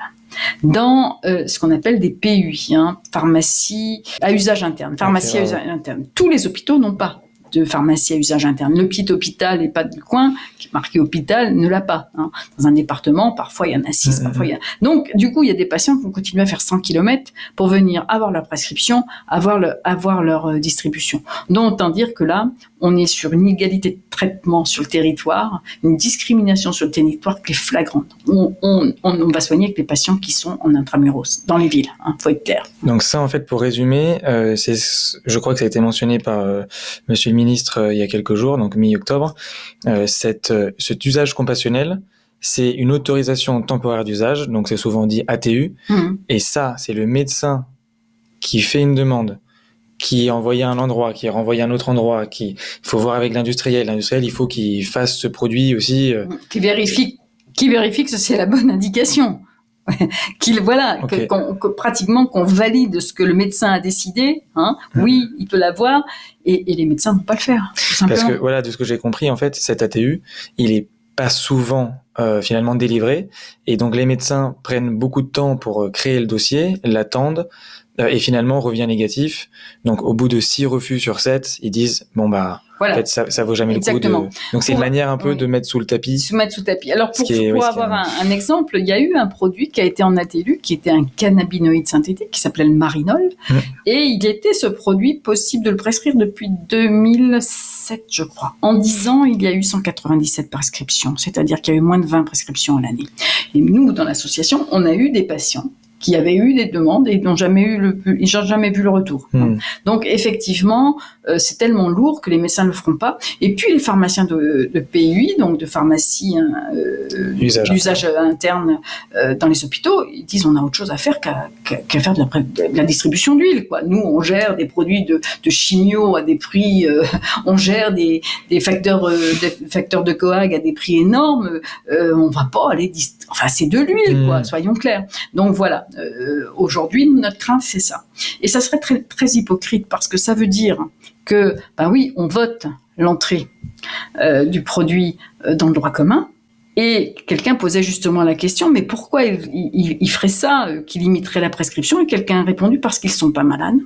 dans euh, ce qu'on appelle des PUI, hein, pharmacie à usage interne. Pharmacie à usage interne. Tous les hôpitaux n'ont pas de pharmacie à usage interne. Le petit hôpital et pas du coin, qui est marqué hôpital, ne l'a pas. Hein. Dans un département, parfois il y en a six, mm, mm, parfois il y a... Donc, du coup, il y a des patients qui vont continuer à faire 100 km pour venir avoir leur prescription, avoir, le, avoir leur euh, distribution. Donc, autant dire que là, on est sur une égalité de traitement sur le territoire, une discrimination sur le territoire qui est flagrante. On, on, on va soigner avec les patients qui sont en intramuros, dans les villes, hein, faut être clair. Donc ça, en fait, pour résumer, euh, je crois que ça a été mentionné par euh, Monsieur le Ministre euh, il y a quelques jours, donc mi-octobre, euh, euh, cet usage compassionnel, c'est une autorisation temporaire d'usage, donc c'est souvent dit ATU, mmh. et ça, c'est le médecin qui fait une demande qui est envoyé à un endroit, qui est renvoyé à un autre endroit, qui il faut voir avec l'industriel. L'industriel, il faut qu'il fasse ce produit aussi. Euh... Qui vérifie, qui vérifie que c'est la bonne indication. [laughs] qu'il voilà, que, pratiquement qu'on valide ce que le médecin a décidé. Hein. Mmh. Oui, il peut l'avoir, et, et les médecins ne vont pas le faire. Parce que voilà, de ce que j'ai compris, en fait, cet ATU, il est pas souvent euh, finalement délivré, et donc les médecins prennent beaucoup de temps pour euh, créer le dossier, l'attendent, euh, et finalement revient négatif. Donc au bout de six refus sur sept, ils disent bon bah voilà. en fait ça, ça vaut jamais le coup de. Donc c'est une manière un peu de mettre sous le tapis. Se mettre sous le tapis. Alors pour, pour avoir un, un, exemple, il y a eu un produit qui a été en ATLU, qui était un cannabinoïde synthétique qui s'appelait le marinol, mmh. et il était ce produit possible de le prescrire depuis 2007 je crois. En 10 ans, il y a eu 197 prescriptions, c'est-à-dire qu'il y a eu moins de 20 prescriptions à l'année. Et nous, dans l'association, on a eu des patients qui avaient eu des demandes et n'ont jamais eu le, ils n'ont jamais vu le retour. Hmm. Donc effectivement, euh, c'est tellement lourd que les médecins ne le feront pas. Et puis les pharmaciens de, de PUI, donc de pharmacie euh, d'usage interne euh, dans les hôpitaux, ils disent on a autre chose à faire qu'à qu faire de la, de la distribution d'huile. Nous, on gère des produits de, de chimio à des prix, euh, [laughs] on gère des, des facteurs, euh, des facteurs de coag à des prix énormes. on va pas aller, enfin c'est de l'huile, quoi. Hmm. Soyons clairs. Donc voilà. Euh, aujourd'hui, notre crainte, c'est ça. Et ça serait très, hypocrite parce que ça veut dire que, ben oui, on vote l'entrée euh, du produit euh, dans le droit commun. Et quelqu'un posait justement la question, mais pourquoi il, ferait ça, qu'il limiterait la prescription Et quelqu'un a répondu parce qu'ils sont pas malades,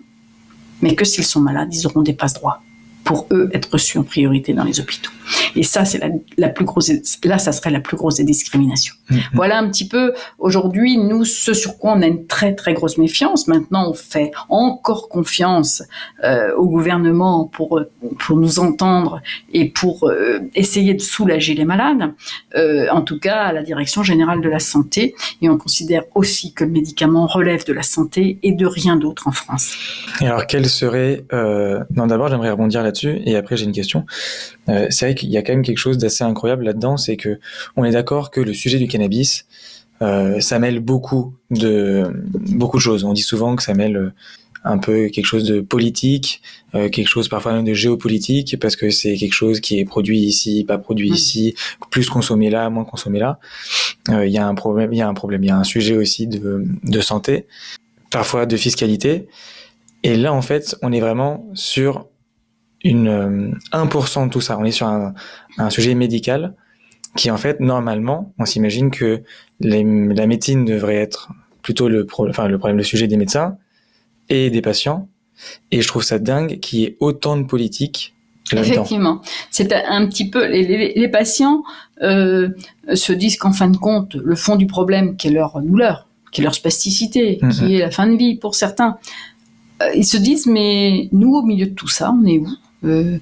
mais que s'ils sont malades, ils auront des passe droits pour eux être reçus en priorité dans les hôpitaux. Et ça, c'est la, la, plus grosse. Là, ça serait la plus grosse des discriminations. Mmh. Voilà un petit peu aujourd'hui nous ce sur quoi on a une très très grosse méfiance. Maintenant, on fait encore confiance euh, au gouvernement pour pour nous entendre et pour euh, essayer de soulager les malades. Euh, en tout cas, à la direction générale de la santé. Et on considère aussi que le médicament relève de la santé et de rien d'autre en France. Et alors, quel serait Non, d'abord, j'aimerais rebondir là-dessus et après j'ai une question. Euh, c'est vrai qu'il y a quand même quelque chose d'assez incroyable là-dedans, c'est que on est d'accord que le sujet du cannabis, euh, ça mêle beaucoup de beaucoup de choses. On dit souvent que ça mêle euh, un peu quelque chose de politique, euh, quelque chose parfois même de géopolitique, parce que c'est quelque chose qui est produit ici, pas produit mmh. ici, plus consommé là, moins consommé là. Euh, Il y a un problème, il y a un problème, il y a un sujet aussi de, de santé, parfois de fiscalité. Et là, en fait, on est vraiment sur une euh, 1% de tout ça. On est sur un, un, sujet médical qui, en fait, normalement, on s'imagine que les, la médecine devrait être plutôt le, pro, enfin, le problème, le sujet des médecins et des patients. Et je trouve ça dingue qu'il y ait autant de politique Effectivement, c'est un petit peu les, les, les patients euh, se disent qu'en fin de compte, le fond du problème, qui est leur douleur, qui est leur spasticité, qui est la fin de vie pour certains. Euh, ils se disent, mais nous, au milieu de tout ça, on est où? Euh,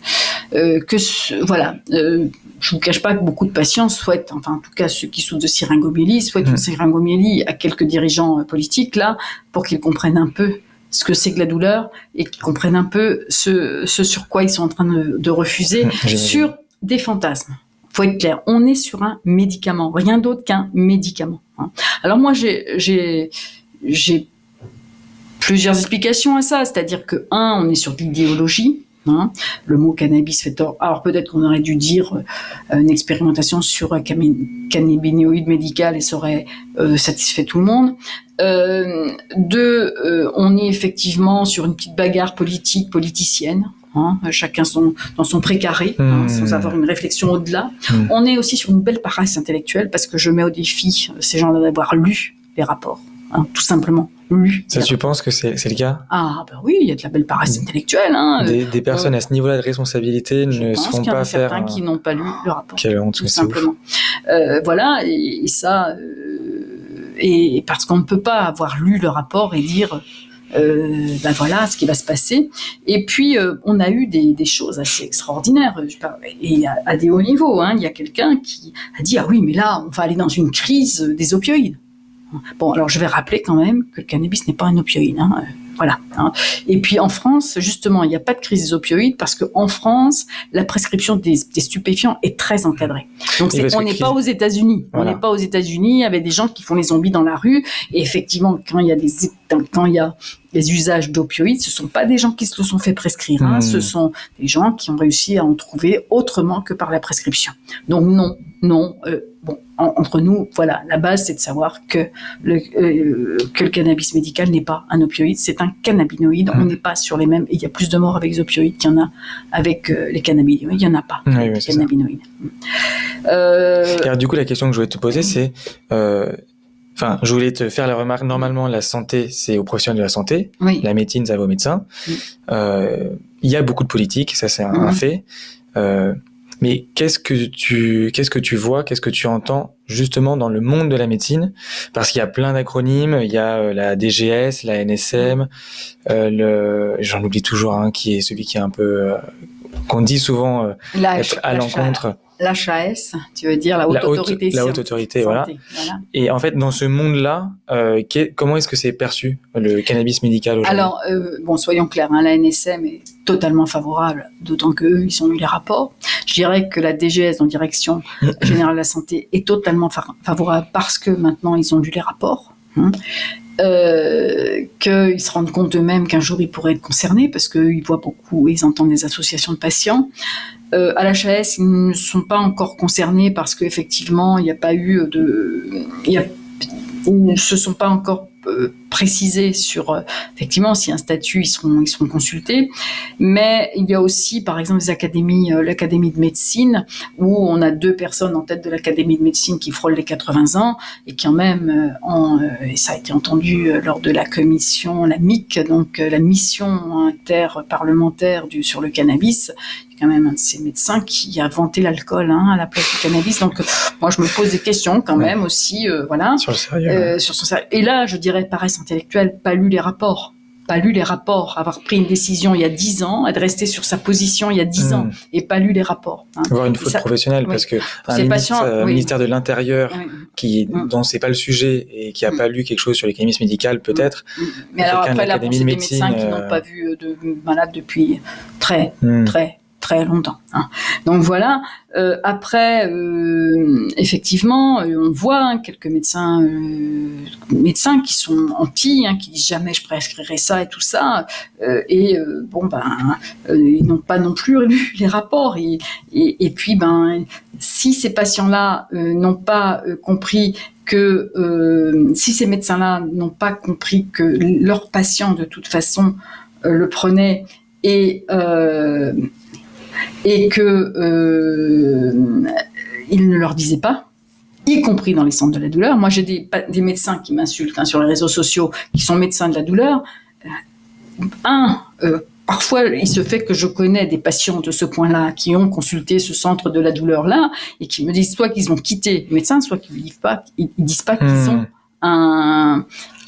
euh, que ce- voilà, euh, je vous cache pas que beaucoup de patients souhaitent, enfin en tout cas ceux qui souffrent de syringomyélie, souhaitent Mhm. une syringomyélie à quelques dirigeants politiques là pour qu'ils comprennent un peu ce que c'est que la douleur et qu'ils comprennent un peu ce, ce sur quoi ils sont en train de, de refuser Mmh, j'imagine. sur des fantasmes. Faut être clair, on est sur un médicament, rien d'autre qu'un médicament. hein. Alors moi j'ai j'ai j'ai plusieurs explications à ça, c'est-à-dire que un, on est sur de l'idéologie. Hein. Le mot cannabis fait tort. Alors peut-être qu'on aurait dû dire euh, une expérimentation sur un cannabinoïde médical et ça aurait euh, satisfait tout le monde. Euh, deux, euh, on est effectivement sur une petite bagarre politique, politicienne. hein, chacun son, dans son précaré, hein, Hmm. sans avoir une réflexion au-delà. Hmm. On est aussi sur une belle paresse intellectuelle parce que je mets au défi ces gens-là d'avoir lu les rapports, tout simplement Ça, tu penses que c'est le cas? Ah, bah oui, il y a de la belle paresse intellectuelle. Hein. des, des personnes à ce niveau-là de responsabilité ne se font qu'il y en pas a faire. certains qui n'ont pas lu le rapport, Quelle honte, tout simplement. Euh, voilà, et, et ça, euh, et, parce qu'on ne peut pas avoir lu le rapport et dire, euh, ben voilà ce qui va se passer. Et puis, euh, on a eu des, des choses assez extraordinaires, je parle- et à, à des hauts niveaux. Hein. Il y a quelqu'un qui a dit, ah oui, mais là, on va aller dans une crise des opioïdes. Bon, alors je vais rappeler quand même que le cannabis n'est pas un opioïde. Hein. euh, Voilà. hein. Et puis en France, justement, il n'y a pas de crise des opioïdes parce qu'en France, la prescription des, des stupéfiants est très encadrée. Donc on n'est pas aux États-Unis. Voilà. On n'est pas aux États-Unis avec des gens qui font les zombies dans la rue. Et effectivement, quand il y a des quand il y a des usages d'opioïdes, ce sont pas des gens qui se le sont fait prescrire. Hein. Hmm. Ce sont des gens qui ont réussi à en trouver autrement que par la prescription. Donc non, non. euh, bon, en- entre nous, voilà, la base c'est de savoir que le, euh, que le cannabis médical n'est pas un opioïde, c'est un cannabinoïde. Hmm. On n'est pas sur les mêmes. Il y a plus de morts avec les opioïdes qu'il y en a avec euh, les cannabinoïdes. Il y en a pas. Oui, avec oui, les cannabinoïdes. Euh, Et alors, du coup, la question que je voulais te poser, c'est, euh, enfin, je voulais te faire la remarque. Normalement, la santé, c'est aux professionnels de la santé. oui. La médecine, ça va aux médecins. Mm. Euh, Il y a beaucoup de politique, ça c'est un, un Mhm. fait. Mais qu'est-ce que tu, qu'est-ce que tu vois, qu'est-ce que tu entends justement dans le monde de la médecine? Parce qu'il y a plein d'acronymes. Il y a euh, la DGS, la NSM, euh, le, j'en oublie toujours un qui est celui qui est un peu, euh, qu'on dit souvent euh, être à l'encontre. L'HAS, tu veux dire la haute La haute, autorité. la haute autorité, voilà. santé, voilà. Et en fait, dans ce monde-là, euh, comment est-ce que c'est perçu le cannabis médical aujourd'hui? Alors, euh, bon, soyons clairs, hein, la NSM est totalement favorable, d'autant qu'eux, ils ont eu les rapports. Je dirais que la DGS, en direction générale de la santé, est totalement fa- favorable parce que maintenant, ils ont lu les rapports. hein. Euh, qu'ils se rendent compte eux-mêmes qu'un jour ils pourraient être concernés parce qu'ils voient beaucoup ils entendent des associations de patients. Euh, à l'HAS, ils ne sont pas encore concernés parce qu'effectivement, il n'y a pas eu de. ils ne se sont pas encore précisés sur euh, effectivement si un statut ils seront ils seront consultés. Mais il y a aussi par exemple les académies euh, l'académie de médecine où on a deux personnes en tête de l'académie de médecine qui frôlent les 80 ans et qui en même euh, en, et ça a été entendu lors de la commission la MIC donc la mission interparlementaire du sur le cannabis. Il y a quand même un de ces médecins qui a vanté l'alcool hein, à la place du cannabis. Donc moi je me pose des questions quand Ouais. même aussi euh, voilà. Sur le sérieux euh, sur son cerveau. Et là, je dirais paresse intellectuelle, pas lu les rapports. Pas lu les rapports, avoir pris une décision il y a 10 ans, être resté sur sa position il y a 10 ans Hmm. et pas lu les rapports. hein. Avoir une faute Ça- professionnelle oui. parce que un ministre, euh, oui. ministère de l'Intérieur Oui. qui Mm. dont c'est pas le sujet et qui a Mm. pas lu quelque chose sur les cannabis médical peut-être Mais alors après, là, de des médecins qui euh, n'ont pas vu de malades depuis très, Hmm. très, très longtemps. hein. Donc voilà. Euh, après, euh, effectivement, euh, on voit hein, quelques médecins, médecins qui sont anti, hein, qui disent jamais je prescrirai ça et tout ça. Et bon ben, ils n'ont pas non plus lu [laughs] les rapports. Et, puis ben, si ces patients-là n'ont pas compris que si ces médecins-là n'ont pas compris que leurs patients de toute façon le prenaient et et que euh, ils ne leur disaient pas, y compris dans les centres de la douleur. Moi, j'ai des, médecins qui m'insultent hein, sur les réseaux sociaux, qui sont médecins de la douleur. Euh, Un, euh, parfois, il se fait que je connais des patients de ce point-là qui ont consulté ce centre de la douleur-là et qui me disent soit qu'ils ont quitté le médecin, soit qu'ils ne disent pas, ils, ils disent pas qu'ils Hmm. ont un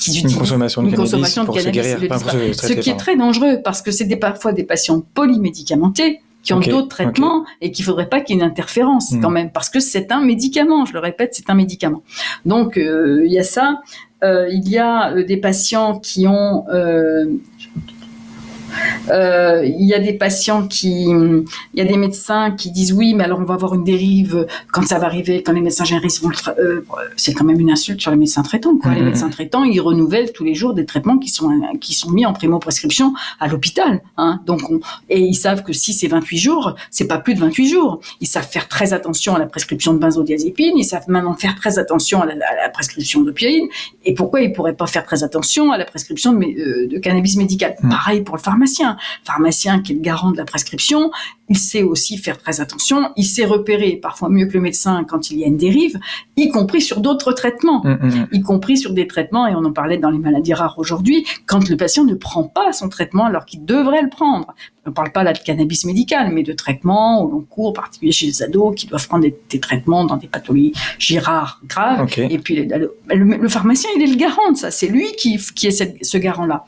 une consommation de une cannabis consommation pour de se cannabis, guérir, le pas pour se ce qui est très dangereux parce que c'est des, parfois des patients polymédicamentés qui ont d'autres traitements et qu'il faudrait pas qu'il y ait une interférence Mhm. quand même parce que c'est un médicament, je le répète, c'est un médicament. Donc euh, il y a ça. Euh, il y a euh, des patients qui ont euh, il y a des patients qui, il y a des médecins qui disent oui, mais alors on va avoir une dérive quand ça va arriver, quand les médecins généralistes vont le euh, c'est quand même une insulte sur les médecins traitants, quoi. Les Mhm. médecins traitants, ils renouvellent tous les jours des traitements qui sont, qui sont mis en primo-prescription à l'hôpital, hein. Donc, on, et ils savent que si c'est 28 jours, c'est pas plus de 28 jours. Ils savent faire très attention à la prescription de benzodiazépine, ils savent maintenant faire très attention à la, à la prescription d'opioïdes. Et pourquoi ils pourraient pas faire très attention à la prescription de, euh, de cannabis médical? Mm. Pareil pour le pharmacien. Pharmacien. Qui est le garant de la prescription, il sait aussi faire très attention, il sait repérer parfois mieux que le médecin quand il y a une dérive, y compris sur d'autres traitements Mm, mm, y compris sur des traitements, et on en parlait dans les maladies rares aujourd'hui, quand le patient ne prend pas son traitement alors qu'il devrait le prendre. On ne parle pas là de cannabis médical, mais de traitements au long cours, en particulier chez les ados qui doivent prendre des, des traitements dans des pathologies rares graves. Et puis les- le, le- le pharmacien, il est le garant de ça. C'est lui qui, qui est cette- ce garant-là.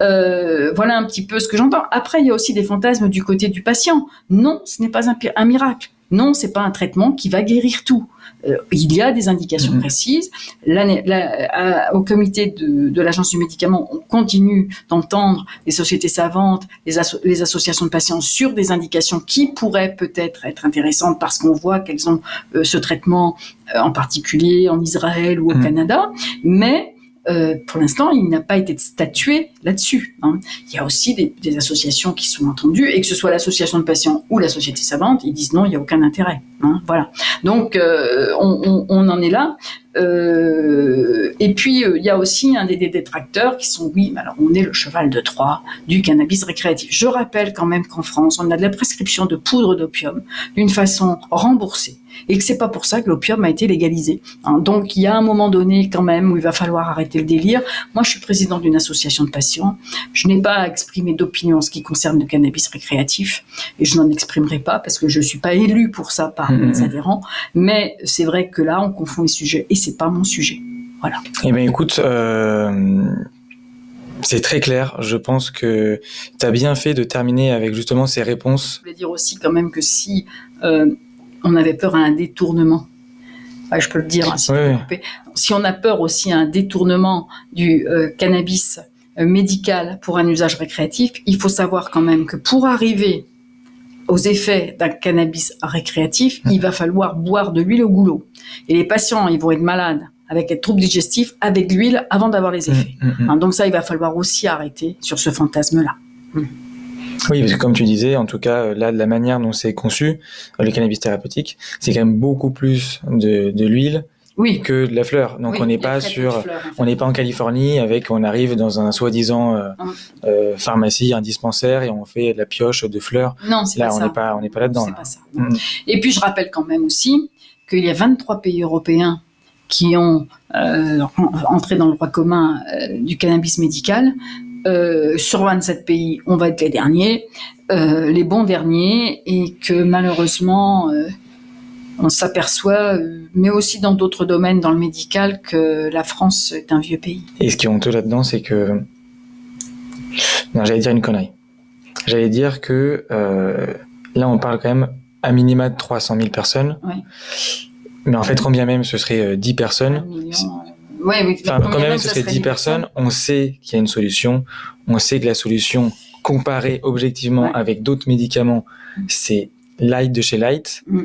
Euh, voilà un petit peu ce que j'entends. Après, il y a aussi des fantasmes du côté du patient. Non, ce n'est pas un, miracle. Non, c'est pas un traitement qui va guérir tout. Euh, il y a des indications Mhm. précises. La- à- au comité de, de l'agence du médicament, on continue d'entendre les sociétés savantes, les, asso- les associations de patients sur des indications qui pourraient peut-être être intéressantes parce qu'on voit qu'elles ont euh, ce traitement euh, en particulier en Israël ou au Mhm. Canada, mais euh, pour l'instant, il n'a pas été statué là-dessus. hein. Il y a aussi des, des associations qui sont entendues, et que ce soit l'association de patients ou la société savante, ils disent non, il n'y a aucun intérêt. hein, voilà. Donc, euh, on, on- on en est là. Euh, et puis, euh, il y a aussi un des, des détracteurs qui sont, oui, alors on est le cheval de Troie du cannabis récréatif. Je rappelle quand même qu'en France, on a de la prescription de poudre d'opium d'une façon remboursée et que c'est pas pour ça que l'opium a été légalisé. hein. Donc, il y a un moment donné quand même où il va falloir arrêter le délire. Moi, je suis président d'une association de patients. Je n'ai pas à exprimer d'opinion en ce qui concerne le cannabis récréatif et je n'en exprimerai pas parce que je suis pas élu pour ça par Mhm. mes adhérents. Mais c'est vrai que là, on confond les sujets et c'est pas mon sujet. Voilà. Eh bien, écoute, euh, c'est très clair. Je pense que tu as bien fait de terminer avec justement ces réponses. Je voulais dire aussi quand même que si euh, on avait peur à un détournement, je peux le dire, hein, si, Oui, on a peur aussi à un détournement du euh, cannabis euh, médical pour un usage récréatif, il faut savoir quand même que pour arriver aux effets d'un cannabis récréatif, il va falloir boire de l'huile au goulot. Et les patients, ils vont être malades avec des troubles digestifs avec l'huile avant d'avoir les effets. Mm, mm, mm. Hein, donc ça, il va falloir aussi arrêter sur ce fantasme-là. Oui, parce que comme tu disais, en tout cas, euh, là, de la manière dont c'est conçu, euh, le cannabis thérapeutique, c'est quand même beaucoup plus de, de l'huile Oui. que de la fleur. Donc Oui, on n'est pas sur, fleurs, en fait. on n'est pas en Californie avec, on arrive dans un soi-disant euh, Hum. euh, pharmacie, un dispensaire et on fait de la pioche de fleurs. Non, c'est Là, pas on ça. n'est pas, on n'est pas là-dedans. C'est là. pas ça. Mm. Et puis je rappelle quand même aussi qu'il y a 23 pays européens qui ont euh, entré dans le droit commun du cannabis médical. Euh, sur 27 pays, on va être les derniers, euh, les bons derniers, et que malheureusement, euh, on s'aperçoit, mais aussi dans d'autres domaines dans le médical, que la France est un vieux pays. Et ce qui est honteux là-dedans, c'est que. Non, j'allais dire une connerie. J'allais dire que là, on parle quand même à minima de 300 000 personnes. Ouais. Mais en fait, combien même ce serait euh, 10 Un personnes million, ouais, oui, Enfin, quand même, ce serait serait 10 10 personnes. On sait qu'il y a une solution. On sait que la solution, comparée objectivement Ouais. avec d'autres médicaments, c'est light de chez light. Mm.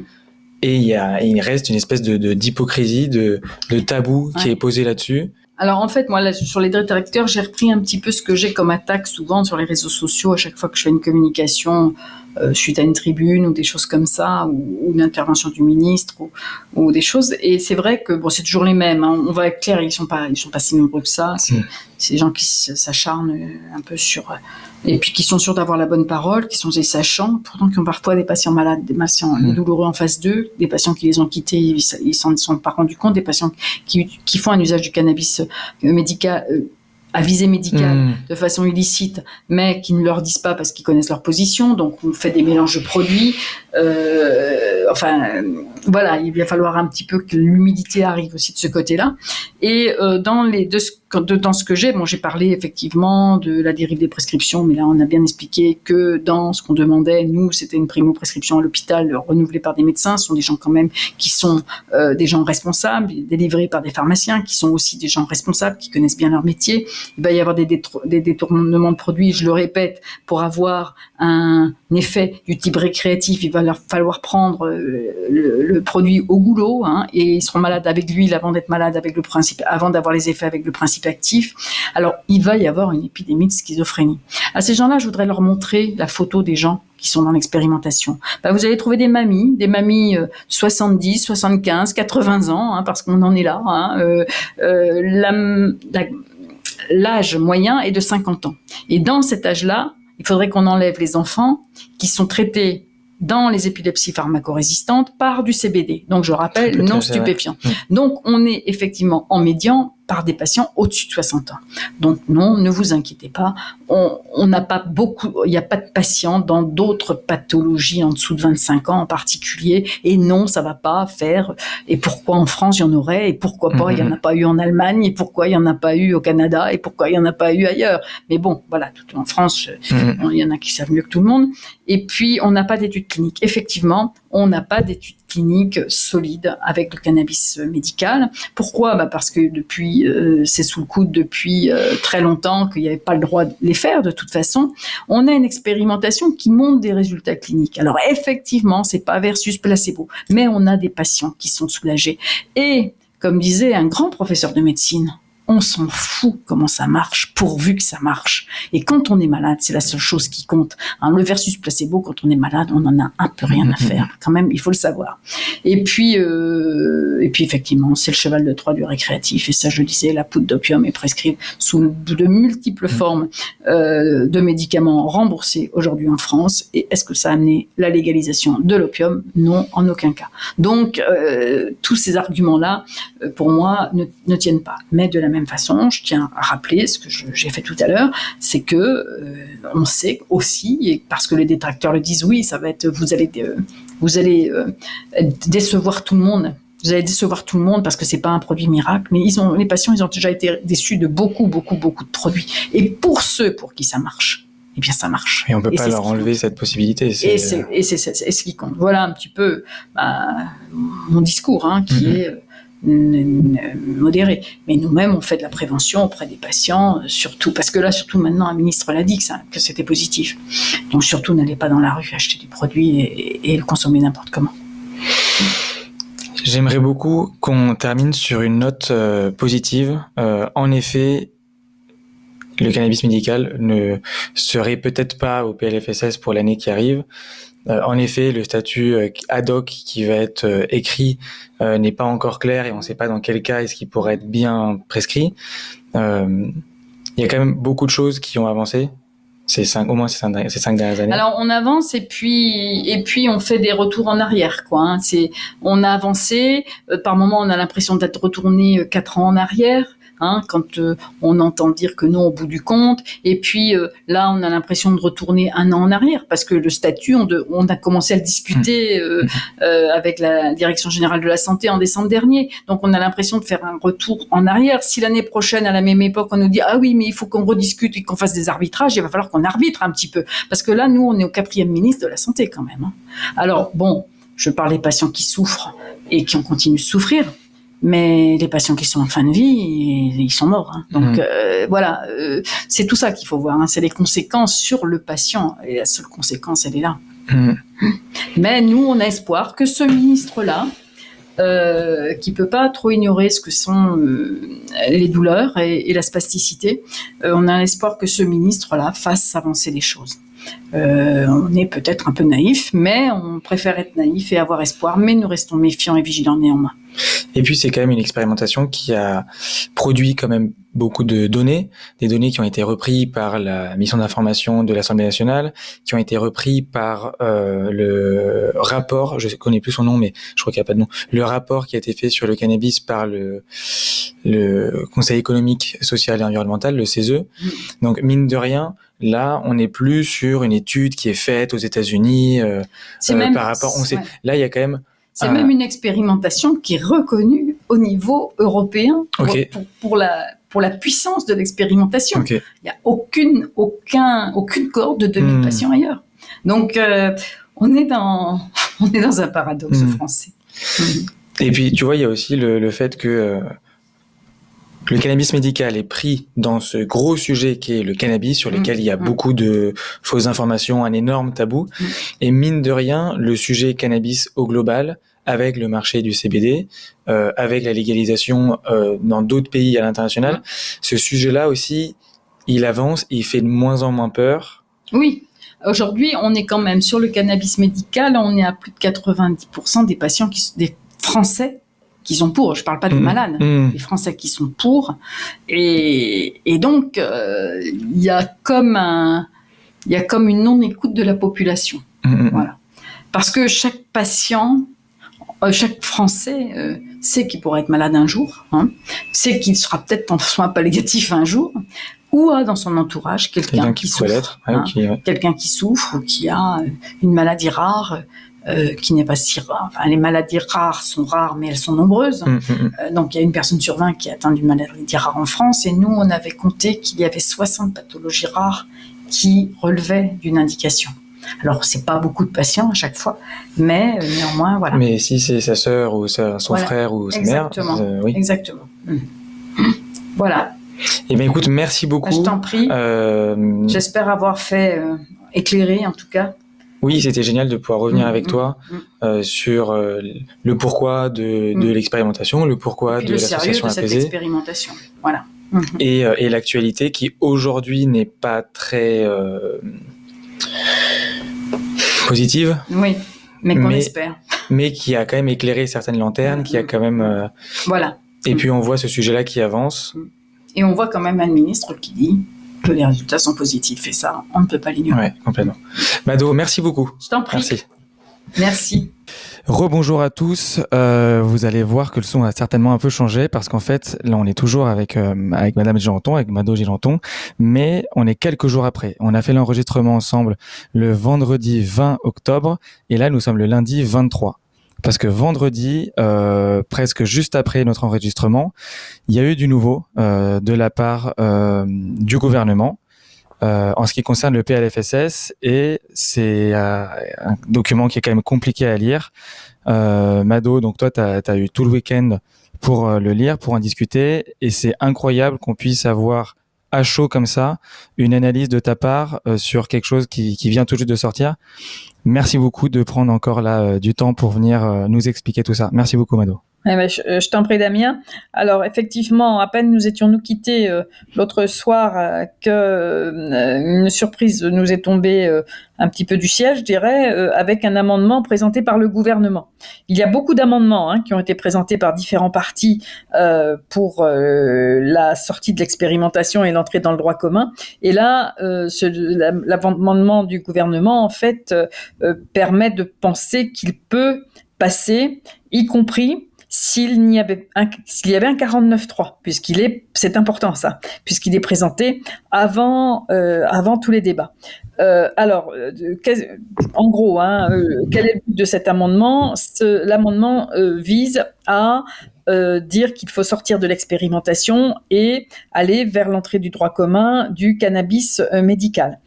Et il, y a, il reste une espèce de d'hypocrisie, de, de, tabou qui est posé là-dessus. Alors en fait, moi, là, sur les directeurs, j'ai repris un petit peu ce que j'ai comme attaque souvent sur les réseaux sociaux à chaque fois que je fais une communication euh, suite à une tribune ou des choses comme ça, ou, ou une intervention du ministre ou, ou des choses. Et c'est vrai que bon, c'est toujours les mêmes. hein. On va être clair, ils sont pas, ils sont pas si nombreux que ça. C'est Mm. c'est des gens qui s'acharnent euh, un peu sur euh, et puis qui sont sûrs d'avoir la bonne parole, qui sont des sachants, pourtant qui ont parfois des patients malades, des patients Mm. douloureux en face d'eux, des patients qui les ont quittés, ils s'en sont pas rendus compte, des patients qui, qui font un usage du cannabis euh, médical, euh, à visée médicale mmh. de façon illicite, mais qui ne leur disent pas parce qu'ils connaissent leur position. Donc on fait des mélanges de produits. Euh, enfin, voilà, il va falloir un petit peu que l'humidité arrive aussi de ce côté-là. Et euh, dans les deux dans ce que j'ai, bon, j'ai parlé effectivement de la dérive des prescriptions, mais là, on a bien expliqué que dans ce qu'on demandait, nous, c'était une primo-prescription à l'hôpital renouvelée par des médecins. Ce sont des gens quand même qui sont euh, des gens responsables, délivrés par des pharmaciens, qui sont aussi des gens responsables, qui connaissent bien leur métier. Il va y avoir des, des détournements de produits, je le répète, pour avoir un effet du type récréatif, il va leur falloir prendre euh, le, produit au goulot, hein, et ils seront malades avec l'huile avant d'être malades avec le principe, avant d'avoir les effets avec le principe actif. Alors, il va y avoir une épidémie de schizophrénie. À ces gens-là, je voudrais leur montrer la photo des gens qui sont dans l'expérimentation. Bah, vous allez trouver des mamies, des mamies 70, 75, 80 ans, hein, parce qu'on en est là. Hein, euh, euh, l'âge moyen est de 50 ans. Et dans cet âge-là, il faudrait qu'on enlève les enfants qui sont traités dans les épilepsies pharmacorésistantes par du CBD. Donc je rappelle, non stupéfiant. Mmh. Donc on est effectivement en médian par des patients au-dessus de 60 ans. Donc non, ne vous inquiétez pas, on n'a pas beaucoup, il n'y a pas de patients dans d'autres pathologies en dessous de 25 ans en particulier. Et non, ça va pas faire. Et pourquoi en France il y en aurait Et pourquoi pas il y en a mhm. pas eu en Allemagne Et pourquoi il y en a pas eu au Canada Et pourquoi il y en a pas eu ailleurs Mais bon, voilà, tout en France, mhm. il y en a qui savent mieux que tout le monde. Et puis on n'a pas d'études cliniques. Effectivement, on n'a pas d'études cliniques solides avec le cannabis médical. Pourquoi? Bah Parce que depuis, euh, c'est sous le coude depuis euh, très longtemps qu'il n'y avait pas le droit les faire de toute façon. On a une expérimentation qui montre des résultats cliniques. Alors effectivement, c'est pas versus placebo, mais on a des patients qui sont soulagés. Et comme disait un grand professeur de médecine, on s'en fout comment ça marche, pourvu que ça marche. Et quand on est malade, c'est la seule chose qui compte. Hein, le versus placebo, quand on est malade, on en a un peu rien à faire. [laughs] Quand même, il faut le savoir. Et puis, euh, et puis effectivement, c'est le cheval de Troie du récréatif. Et ça, je disais, la poudre d'opium est prescrite sous de multiples mhm. formes euh, de médicaments remboursés aujourd'hui en France. Et est-ce que ça a amené la légalisation de l'opium? Non, en aucun cas. Donc, euh, tous ces arguments-là, euh, pour moi, ne, ne tiennent pas. Mais de la même même façon, je tiens à rappeler ce que j'ai fait tout à l'heure, c'est que euh, on sait aussi, et parce que les détracteurs le disent, oui, ça va être, vous allez, euh, vous allez euh, décevoir tout le monde. Vous allez décevoir tout le monde parce que c'est pas un produit miracle, mais ils ont, les patients, ils ont déjà été déçus de beaucoup, beaucoup, beaucoup de produits. Et pour ceux pour qui ça marche, eh bien ça marche. Et on peut pas leur enlever cette possibilité. Et c'est ce qui compte. Voilà un petit peu bah, mon discours, hein, qui mm-hmm. est modéré. Mais nous-mêmes, on fait de la prévention auprès des patients, surtout, parce que là, surtout maintenant, un ministre l'a dit que, c'était positif. Donc surtout, n'allez pas dans la rue acheter des produits et, le consommer n'importe comment. J'aimerais beaucoup qu'on termine sur une note euh, positive. Euh, en effet, le cannabis médical ne serait peut-être pas au PLFSS pour l'année qui arrive, euh, en effet, le statut euh, ad hoc qui va être euh, écrit n'est pas encore clair et on ne sait pas dans quel cas est-ce qu'il pourrait être bien prescrit. Il y a quand même beaucoup de choses qui ont avancé ces cinq, au moins ces cinq, dernières années. Alors on avance et puis et puis on fait des retours en arrière quoi. Hein. C'est on a avancé. par moment on a l'impression d'être retourné quatre ans en arrière. Hein, quand euh, on entend dire que non au bout du compte. Et puis euh, là, on a l'impression de retourner un an en arrière parce que le statut, on, on a commencé à le discuter mmh. euh, avec la direction générale de la santé en décembre dernier. Donc on a l'impression de faire un retour en arrière. Si l'année prochaine, à la même époque, on nous dit ah oui, mais il faut qu'on rediscute et qu'on fasse des arbitrages, il va falloir qu'on arbitre un petit peu parce que là, nous, on est au quatrième ministre de la santé quand même. Hein. Alors bon, je parle des patients qui souffrent et qui ont continué de souffrir mais les patients qui sont en fin de vie, ils sont morts. Hein. Donc mmh. euh, voilà, euh, c'est tout ça qu'il faut voir. Hein. C'est les conséquences sur le patient. Et la seule conséquence, elle est là. Mmh. Mais nous, on a espoir que ce ministre-là, euh, qui peut pas trop ignorer ce que sont euh, les douleurs et, et la spasticité, on a l'espoir que ce ministre-là fasse avancer les choses. On est peut-être un peu naïf, mais on préfère être naïf et avoir espoir, mais nous restons méfiants et vigilants néanmoins. Et puis c'est quand même une expérimentation qui a produit quand même beaucoup de données, des données qui ont été reprises par la mission d'information de l'Assemblée nationale, qui ont été reprises par euh, le rapport, je connais plus son nom, mais je crois qu'il n'y a pas de nom, le rapport qui a été fait sur le cannabis par le, le Conseil économique, social et environnemental, le CESE. Mm. Donc mine de rien, Là, on n'est plus sur une étude qui est faite aux États-Unis euh, euh par rapport. On sait. Là, il y a quand même c'est même une expérimentation qui est reconnue au niveau européen pour, la, pour la puissance de l'expérimentation. Il n'y a aucune, aucun, aucune cohorte de 2000 hmm. patients ailleurs. Donc, euh, on, est dans, [laughs] on est dans un paradoxe hmm. français. Et puis, tu vois, il y a aussi le, fait que euh, le cannabis médical est pris dans ce gros sujet qui est le cannabis, sur lequel il y a beaucoup de fausses informations, un énorme tabou. Et mine de rien, le sujet cannabis au global, avec le marché du CBD, euh, avec la légalisation euh, dans d'autres pays à l'international, ce sujet-là aussi, il avance, il fait de moins en moins peur. Oui. Aujourd'hui, on est quand même sur le cannabis médical, on est à plus de 90% des patients qui des Français qui sont pour. Je parle pas des mmh. malades, mmh. les Français qui sont pour. Et, et donc, euh, il y a comme un, il y a comme une non-écoute de la population. Mmh. Voilà. Parce que chaque patient, chaque Français euh, sait qu'il pourrait être malade un jour, hein, sait qu'il sera peut-être en soins palliatifs un jour, ou a dans son entourage quelqu'un qui, souffre, hein, quelqu'un qui souffre ou qui a une maladie rare, euh, qui n'est pas si rare. Enfin, les maladies rares sont rares, mais elles sont nombreuses. Mm, mm, mm. Euh, donc, il y a une personne sur 20 qui est atteinte d'une maladie rare en France. Et nous, on avait compté qu'il y avait 60 pathologies rares qui relevaient d'une indication. Alors, c'est pas beaucoup de patients à chaque fois, mais euh, néanmoins, voilà. Mais si c'est sa sœur ou son frère ou sa mère, oui. Exactement. Voilà. Eh bien, écoute, merci beaucoup. Je t'en prie. J'espère avoir fait éclairer, en tout cas, oui, c'était génial de pouvoir revenir mmh, avec mmh, toi. Euh, sur euh, le pourquoi de, de l'expérimentation, le pourquoi de l'association apaisée. cette expérimentation. Voilà. Et, euh, et l'actualité qui aujourd'hui n'est pas très euh, positive. Oui, mais qu'on espère. Mais qui a quand même éclairé certaines lanternes, qui a quand même. voilà. Et puis on voit ce sujet-là qui avance. Et on voit quand même un ministre qui dit que les résultats sont positifs. Et ça, on ne peut pas l'ignorer. Oui, complètement. Mado, merci beaucoup. Je t'en prie. Merci. Merci. Rebonjour à tous. Euh, vous allez voir que le son a certainement un peu changé parce qu'en fait, là, on est toujours avec euh, avec Madame Gilanton, avec Mado Gilanton, mais on est quelques jours après. On a fait l'enregistrement ensemble le vendredi 20 octobre et là, nous sommes le lundi 23 parce que vendredi, euh, presque juste après notre enregistrement, il y a eu du nouveau euh, de la part du gouvernement euh, en ce qui concerne le PLFSS et c'est euh, un document qui est quand même compliqué à lire. Euh, Mado, donc toi, tu as, eu tout le week-end pour le lire, pour en discuter et c'est incroyable qu'on puisse avoir à chaud comme ça une analyse de ta part sur quelque chose qui, qui vient tout juste de sortir. Merci beaucoup de prendre encore là euh, du temps pour venir euh, nous expliquer tout ça. Merci beaucoup, Mado. Eh ben, euh, je, t'en prie, Damien. Alors, effectivement, à peine nous étions nous quittés l'autre soir que une surprise nous est tombée un petit peu du siège, je dirais, avec un amendement présenté par le gouvernement. Il y a beaucoup d'amendements hein, qui ont été présentés par différents partis pour la sortie de l'expérimentation et l'entrée dans le droit commun. Et là, l'amendement du gouvernement, en fait, permet de penser qu'il peut passer, y compris s'il y avait un, s'il y avait un 49.3, puisqu'il est, c'est important ça, puisqu'il est présenté avant, euh, avant tous les débats. Euh, alors, euh, en gros, hein, quel est le but de cet amendement? L'amendement vise à dire qu'il faut sortir de l'expérimentation et aller vers l'entrée du droit commun du cannabis médical.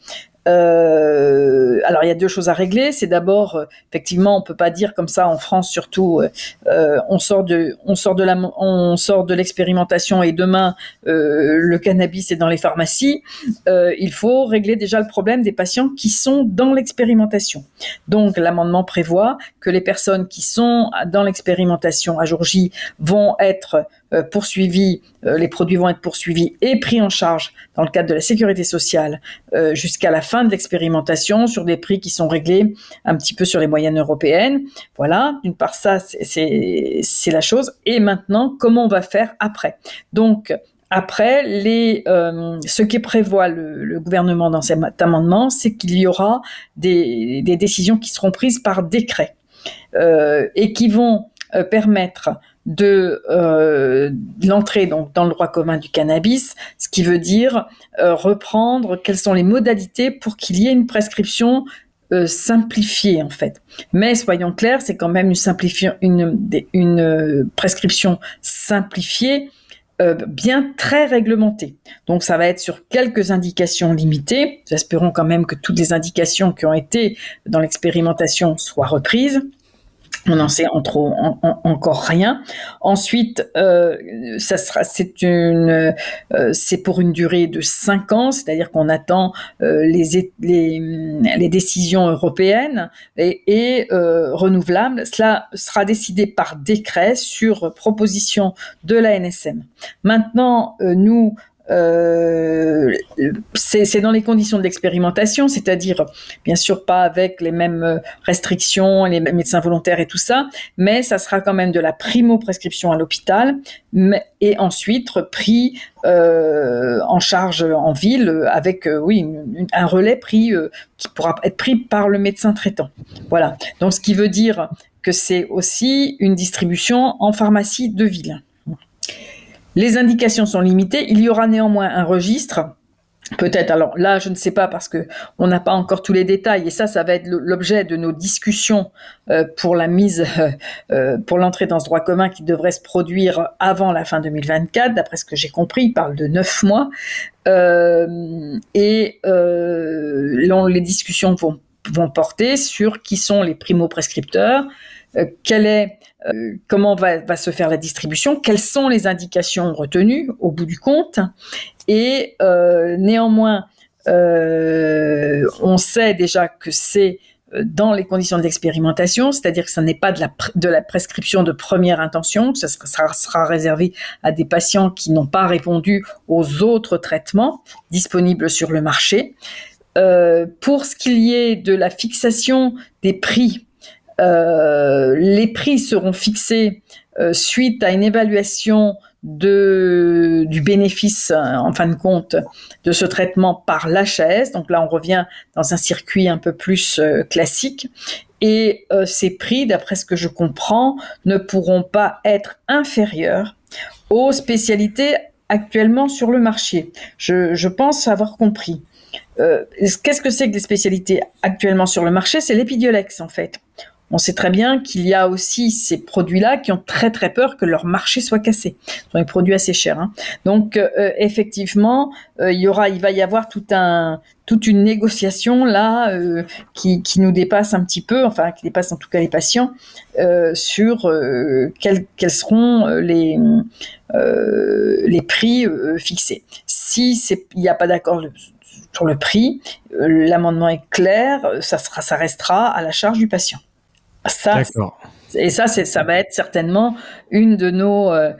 Euh, alors il y a deux choses à régler. C'est d'abord, euh, effectivement, on peut pas dire comme ça en France, surtout, euh, on sort de, on sort de la, on sort de l'expérimentation et demain le cannabis est dans les pharmacies. il faut régler déjà le problème des patients qui sont dans l'expérimentation. Donc l'amendement prévoit que les personnes qui sont dans l'expérimentation à jour J vont être poursuivis, les produits vont être poursuivis et pris en charge dans le cadre de la sécurité sociale jusqu'à la fin de l'expérimentation sur des prix qui sont réglés un petit peu sur les moyennes européennes. Voilà, d'une part ça, c'est la chose. Et maintenant, comment on va faire après? Donc, après, les, euh, ce qui prévoit le, gouvernement dans cet amendement, c'est qu'il y aura des, décisions qui seront prises par décret euh, et qui vont euh, permettre de l'entrée donc dans le droit commun du cannabis, ce qui veut dire reprendre quelles sont les modalités pour qu'il y ait une prescription simplifiée en fait. Mais soyons clairs, c'est quand même une, une, une prescription simplifiée euh, bien très réglementé. Donc ça va être sur quelques indications limitées. Espérons quand même que toutes les indications qui ont été dans l'expérimentation soient reprises. On n'en sait encore rien. Ensuite, euh, ça sera, euh, c'est pour une durée de cinq ans, c'est-à-dire qu'on attend euh, les, les, décisions européennes et, et renouvelables. Cela sera décidé par décret sur proposition de la NSM. Maintenant, nous, euh, c'est dans les conditions de l'expérimentation, c'est-à-dire bien sûr pas avec les mêmes restrictions, les médecins volontaires et tout ça, mais ça sera quand même de la primo-prescription à l'hôpital et ensuite pris euh, en charge en ville avec euh, oui un relais pris qui pourra être pris par le médecin traitant. Voilà. Donc ce qui veut dire que c'est aussi une distribution en pharmacie de ville. Les indications sont limitées. Il y aura néanmoins un registre. Peut-être. Alors là, je ne sais pas parce que on n'a pas encore tous les détails et ça, ça va être l'objet de nos discussions euh, pour la mise, [laughs] euh, euh, pour l'entrée dans ce droit commun qui devrait se produire avant la fin 2024. D'après ce que j'ai compris, il parle de neuf mois et les discussions vont, vont porter sur qui sont les primo-prescripteurs, quel est euh, comment va, se faire la distribution, quelles sont les indications retenues au bout du compte? Et euh, néanmoins, euh, on sait déjà que c'est dans les conditions d'expérimentation, c'est-à-dire que ce n'est pas de la, prescription de première intention, ça sera, sera réservé à des patients qui n'ont pas répondu aux autres traitements disponibles sur le marché. pour ce qu'il y est de la fixation des prix euh, les prix seront fixés euh, suite à une évaluation du bénéfice, euh, en fin de compte, de ce traitement par l'HAS. Donc là, on revient dans un circuit un peu plus classique. Et ces prix, d'après ce que je comprends, ne pourront pas être inférieurs aux spécialités actuellement sur le marché. Je, je pense avoir compris. Qu'est-ce que c'est que les spécialités actuellement sur le marché? C'est l'épidiolex, en fait on sait très bien qu'il y a aussi ces produits-là qui ont très très peur que leur marché soit cassé. Ce sont des produits assez chers. Hein. Donc euh, effectivement, euh, il y aura, il va y avoir tout toute une négociation là euh, qui, nous dépasse un petit peu, enfin qui dépasse en tout cas les patients, sur quels, seront les prix fixés. Si il n'y a pas d'accord sur le prix, l'amendement est clair, ça restera à la charge du patient. Ça, et ça, ça va être certainement une de nos, euh,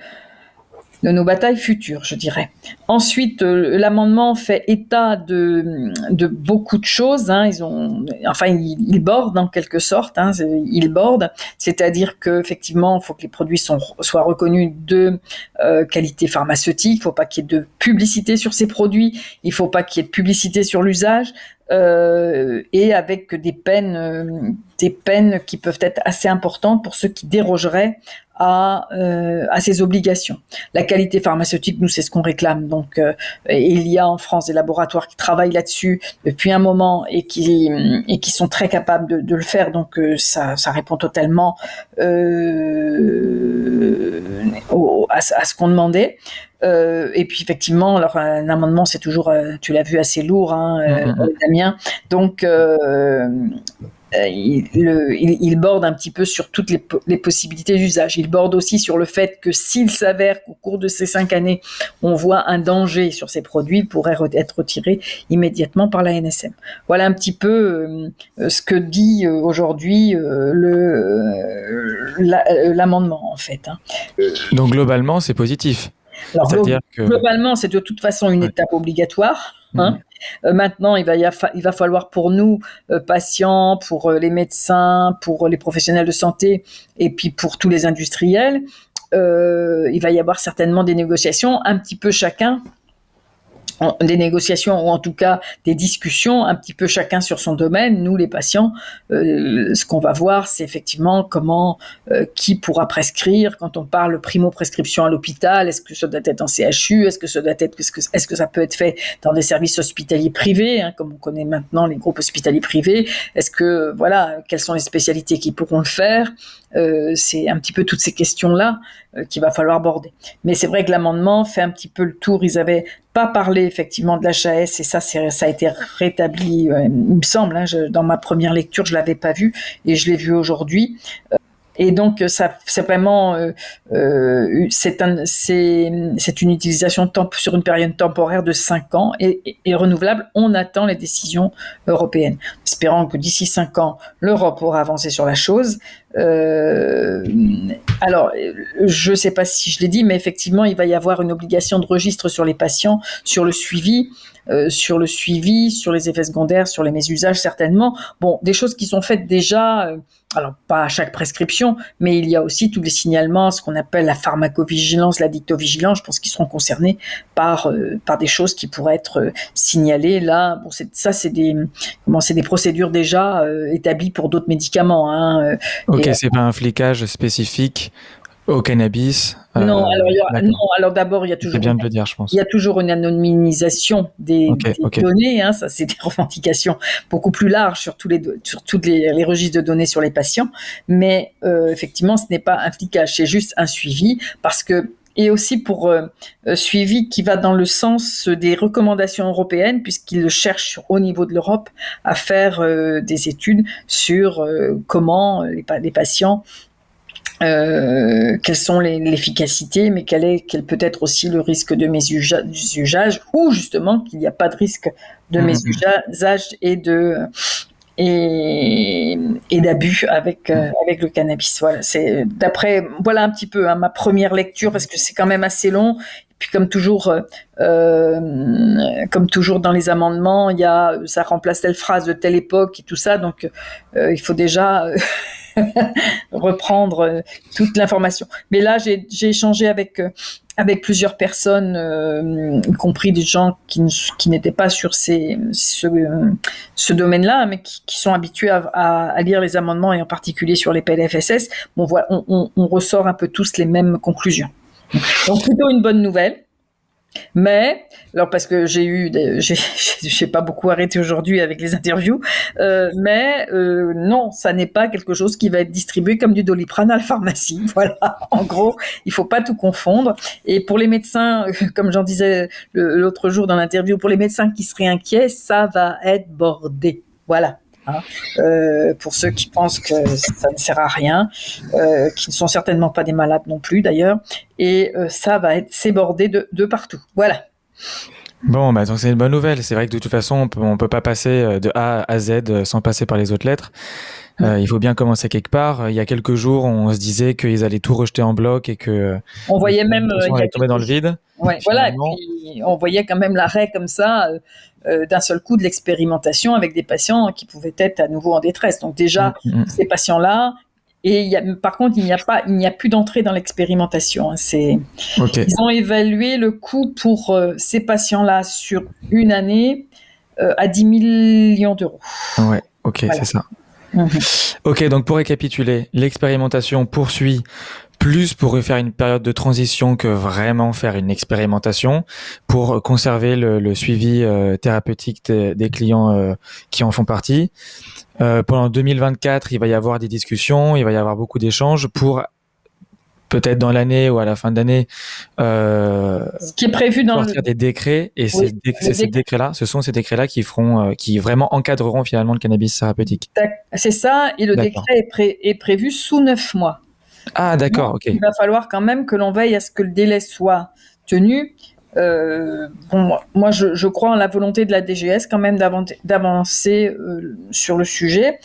de nos batailles futures, je dirais. Ensuite, euh, l'amendement fait état de, de, beaucoup de choses. Hein. Ils ont, enfin, ils, bordent en quelque sorte. Hein. Ils bordent, c'est-à-dire qu'effectivement, il faut que les produits sont, soient reconnus de euh, qualité pharmaceutique. Il ne faut pas qu'il y ait de publicité sur ces produits. Il ne faut pas qu'il y ait de publicité sur l'usage. Euh, et avec des peines, euh, des peines qui peuvent être assez importantes pour ceux qui dérogeraient à, euh, à ces obligations. La qualité pharmaceutique, nous, c'est ce qu'on réclame. Donc, euh, il y a en France des laboratoires qui travaillent là-dessus depuis un moment et qui, et qui sont très capables de, de le faire. Donc, euh, ça, ça répond totalement au, à, à, ce qu'on demandait. Euh, et puis effectivement, alors un amendement, c'est toujours, tu l'as vu, assez lourd, hein, mm-hmm. Damien. Donc euh, il, borde un petit peu sur toutes les, possibilités d'usage. Il borde aussi sur le fait que s'il s'avère qu'au cours de ces cinq années, on voit un danger sur ces produits, il pourrait être retiré immédiatement par la NSM. Voilà un petit peu euh, ce que dit euh, aujourd'hui l'amendement en fait. Hein. Donc globalement, c'est positif. Alors, globalement, c'est de toute façon une étape obligatoire. Hein. Mhm. Euh, maintenant, il va, il va falloir pour nous, euh, patients, pour euh, les médecins, pour les professionnels de santé et puis pour tous les industriels, il va y avoir certainement des négociations, un petit peu chacun des négociations ou en tout cas des discussions un petit peu chacun sur son domaine. Nous, les patients, euh, ce qu'on va voir, c'est effectivement comment, euh, qui pourra prescrire quand on parle primo-prescription à l'hôpital. Est-ce que ça doit être en CHU Est-ce que ça doit être, est-ce que, est-ce que ça peut être fait dans des services hospitaliers privés, hein, comme on connaît maintenant les groupes hospitaliers privés Est-ce que, voilà, quelles sont les spécialités qui pourront le faire? Euh, C'est un petit peu toutes ces questions-là euh, qu'il va falloir border. Mais c'est vrai que l'amendement fait un petit peu le tour. Ils avaient pas parlé effectivement de l'HAS et ça, ça a été rétabli, euh, il me semble. Hein, dans ma première lecture, je l'avais pas vu et je l'ai vu aujourd'hui. Euh, et donc, ça, c'est vraiment, euh, c'est un, c'est une utilisation temp sur une période temporaire de 5 ans et, et, renouvelable. On attend les décisions européennes, espérant que d'ici 5 ans, l'Europe aura avancé sur la chose. Euh, alors, je ne sais pas si je l'ai dit, mais effectivement, il va y avoir une obligation de registre sur les patients, sur le suivi. Euh, sur le suivi, sur les effets secondaires, sur les mésusages certainement. Bon, des choses qui sont faites déjà, euh, alors pas à chaque prescription, mais il y a aussi tous les signalements, ce qu'on appelle la pharmacovigilance, la dictovigilance, je pense qu'ils seront concernés par euh, par des choses qui pourraient être signalées. Là, bon, ça c'est des comment c'est des procédures déjà établies pour d'autres médicaments. Hein, ok, c'est pas un flicage spécifique au cannabis Non, alors, d'abord, il y a toujours. bien de le dire, je pense. Il y a toujours une anonymisation des, données. Hein, ça, c'est des [laughs] revendications beaucoup plus larges sur tous les sur toutes les, les registres de données sur les patients. Mais euh, effectivement, ce n'est pas un flicage, c'est juste un suivi parce que et aussi pour euh, euh, suivi qui va dans le sens des recommandations européennes, puisqu'ils cherchent au niveau de l'Europe à faire des études sur comment les, les, patients euh, quelles sont l'efficacité, mais quel, est, quel peut être aussi le risque de mésusage, ou justement qu'il n'y a pas de risque de mmh. mésusage et de et, et d'abus avec euh, avec le cannabis. Voilà, c'est d'après voilà un petit peu hein, ma première lecture parce que c'est quand même assez long. puis comme toujours, euh, euh, comme toujours dans les amendements, il y a ça remplace telle phrase de telle époque et tout ça, donc euh, il faut déjà [laughs] reprendre euh, toute l'information. Mais là, j'ai échangé avec euh, avec plusieurs personnes, euh, y compris des gens qui, n'étaient pas sur ce, domaine-là, mais qui, sont habitués à, lire les amendements et en particulier sur les PLFSS. On, on ressort un peu tous les mêmes conclusions. Donc plutôt une bonne nouvelle. Mais, alors parce que j'ai eu, [laughs] j'ai pas beaucoup arrêté aujourd'hui avec les interviews, euh, mais euh, non, ça n'est pas quelque chose qui va être distribué comme du doliprane à la pharmacie. [laughs] Voilà, en gros, il faut pas tout confondre. Et pour les médecins, [laughs] comme j'en disais l'autre jour dans l'interview, pour les médecins qui seraient inquiets, ça va être bordé. Voilà. Hein. Euh, pour ceux qui pensent que ça ne sert à rien, euh, qui ne sont certainement pas des malades non plus d'ailleurs, et euh, ça va être s'ébordé de, de partout. Voilà. Bon, bah, donc c'est une bonne nouvelle. C'est vrai que de toute façon, on peut, on peut pas passer de A à Z sans passer par les autres lettres. Euh, il faut bien commencer quelque part. Il y a quelques jours, on se disait qu'ils allaient tout rejeter en bloc et que on voyait même tomber dans le vide. Ouais, voilà. Et puis, on voyait quand même l'arrêt comme ça euh, d'un seul coup de l'expérimentation avec des patients qui pouvaient être à nouveau en détresse. Donc déjà, mm, mm. ces patients-là, et il y a, par contre, il n'y a pas, il n'y a plus d'entrée dans l'expérimentation. Hein. C'est, ils ont évalué le coût pour euh, ces patients-là sur une année euh, à 10 millions d'euros. Ouais, ok, c'est ça. Mhm. Ok, donc pour récapituler, l'expérimentation poursuit plus pour faire une période de transition que vraiment faire une expérimentation, pour conserver le, suivi euh, thérapeutique des, clients euh, qui en font partie. Euh, pendant 2024, il va y avoir des discussions, il va y avoir beaucoup d'échanges pour peut-être dans l'année ou à la fin d'année. Euh, ce qui est prévu dans sortir des décrets et ces, décrets-là, ce sont ces décrets-là qui feront, euh, qui vraiment encadreront finalement le cannabis thérapeutique. C'est ça, et le décret est, prévu sous neuf mois. Ah d'accord, ok. Il va falloir quand même que l'on veille à ce que le délai soit tenu. Euh, bon, moi, je, crois en la volonté de la DGS quand même d'avancer sur le sujet,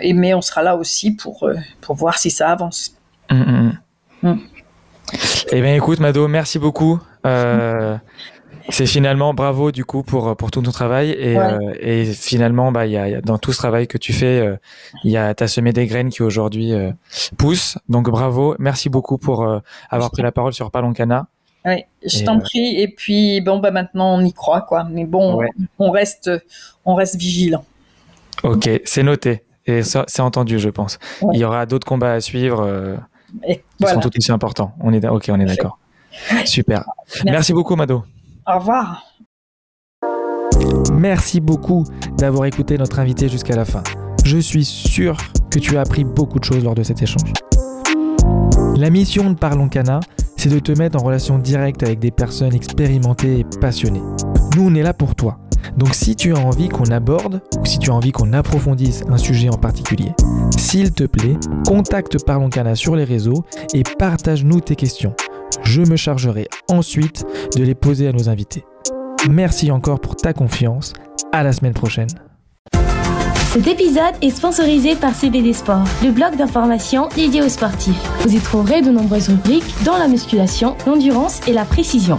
et, mais on sera là aussi pour, pour voir si ça avance. Hum, hum, hum. Mm. Eh bien, écoute, Mado, merci beaucoup. Euh, [laughs] c'est finalement bravo du coup pour pour tout ton travail et, euh, finalement bah il y a, dans tout ce travail que tu fais euh, il y a t'as semé des graines qui aujourd'hui poussent donc bravo merci beaucoup pour avoir pris la parole sur Paloncana. Oui, je t'en prie et puis bon bah maintenant on y croit quoi mais bon on reste on reste vigilant. Ok c'est noté et c'est entendu je pense. Il y aura d'autres combats à suivre. Et Ils sont tout aussi importants. On est, ok, on est d'accord. Super. Merci. beaucoup, Mado. Au revoir. Merci beaucoup d'avoir écouté notre invité jusqu'à la fin. Je suis sûr que tu as appris beaucoup de choses lors de cet échange. La mission de Parlons Cana, c'est de te mettre en relation directe avec des personnes expérimentées et passionnées. Nous, on est là pour toi. Donc si tu as envie qu'on aborde ou si tu as envie qu'on approfondisse un sujet en particulier, s'il te plaît, contacte Parlons Cana sur les réseaux et partage-nous tes questions. Je me chargerai ensuite de les poser à nos invités. Merci encore pour ta confiance. À la semaine prochaine. Cet épisode est sponsorisé par CBD Sport, le blog d'information dédié aux sportifs. Vous y trouverez de nombreuses rubriques dans la musculation, l'endurance et la précision.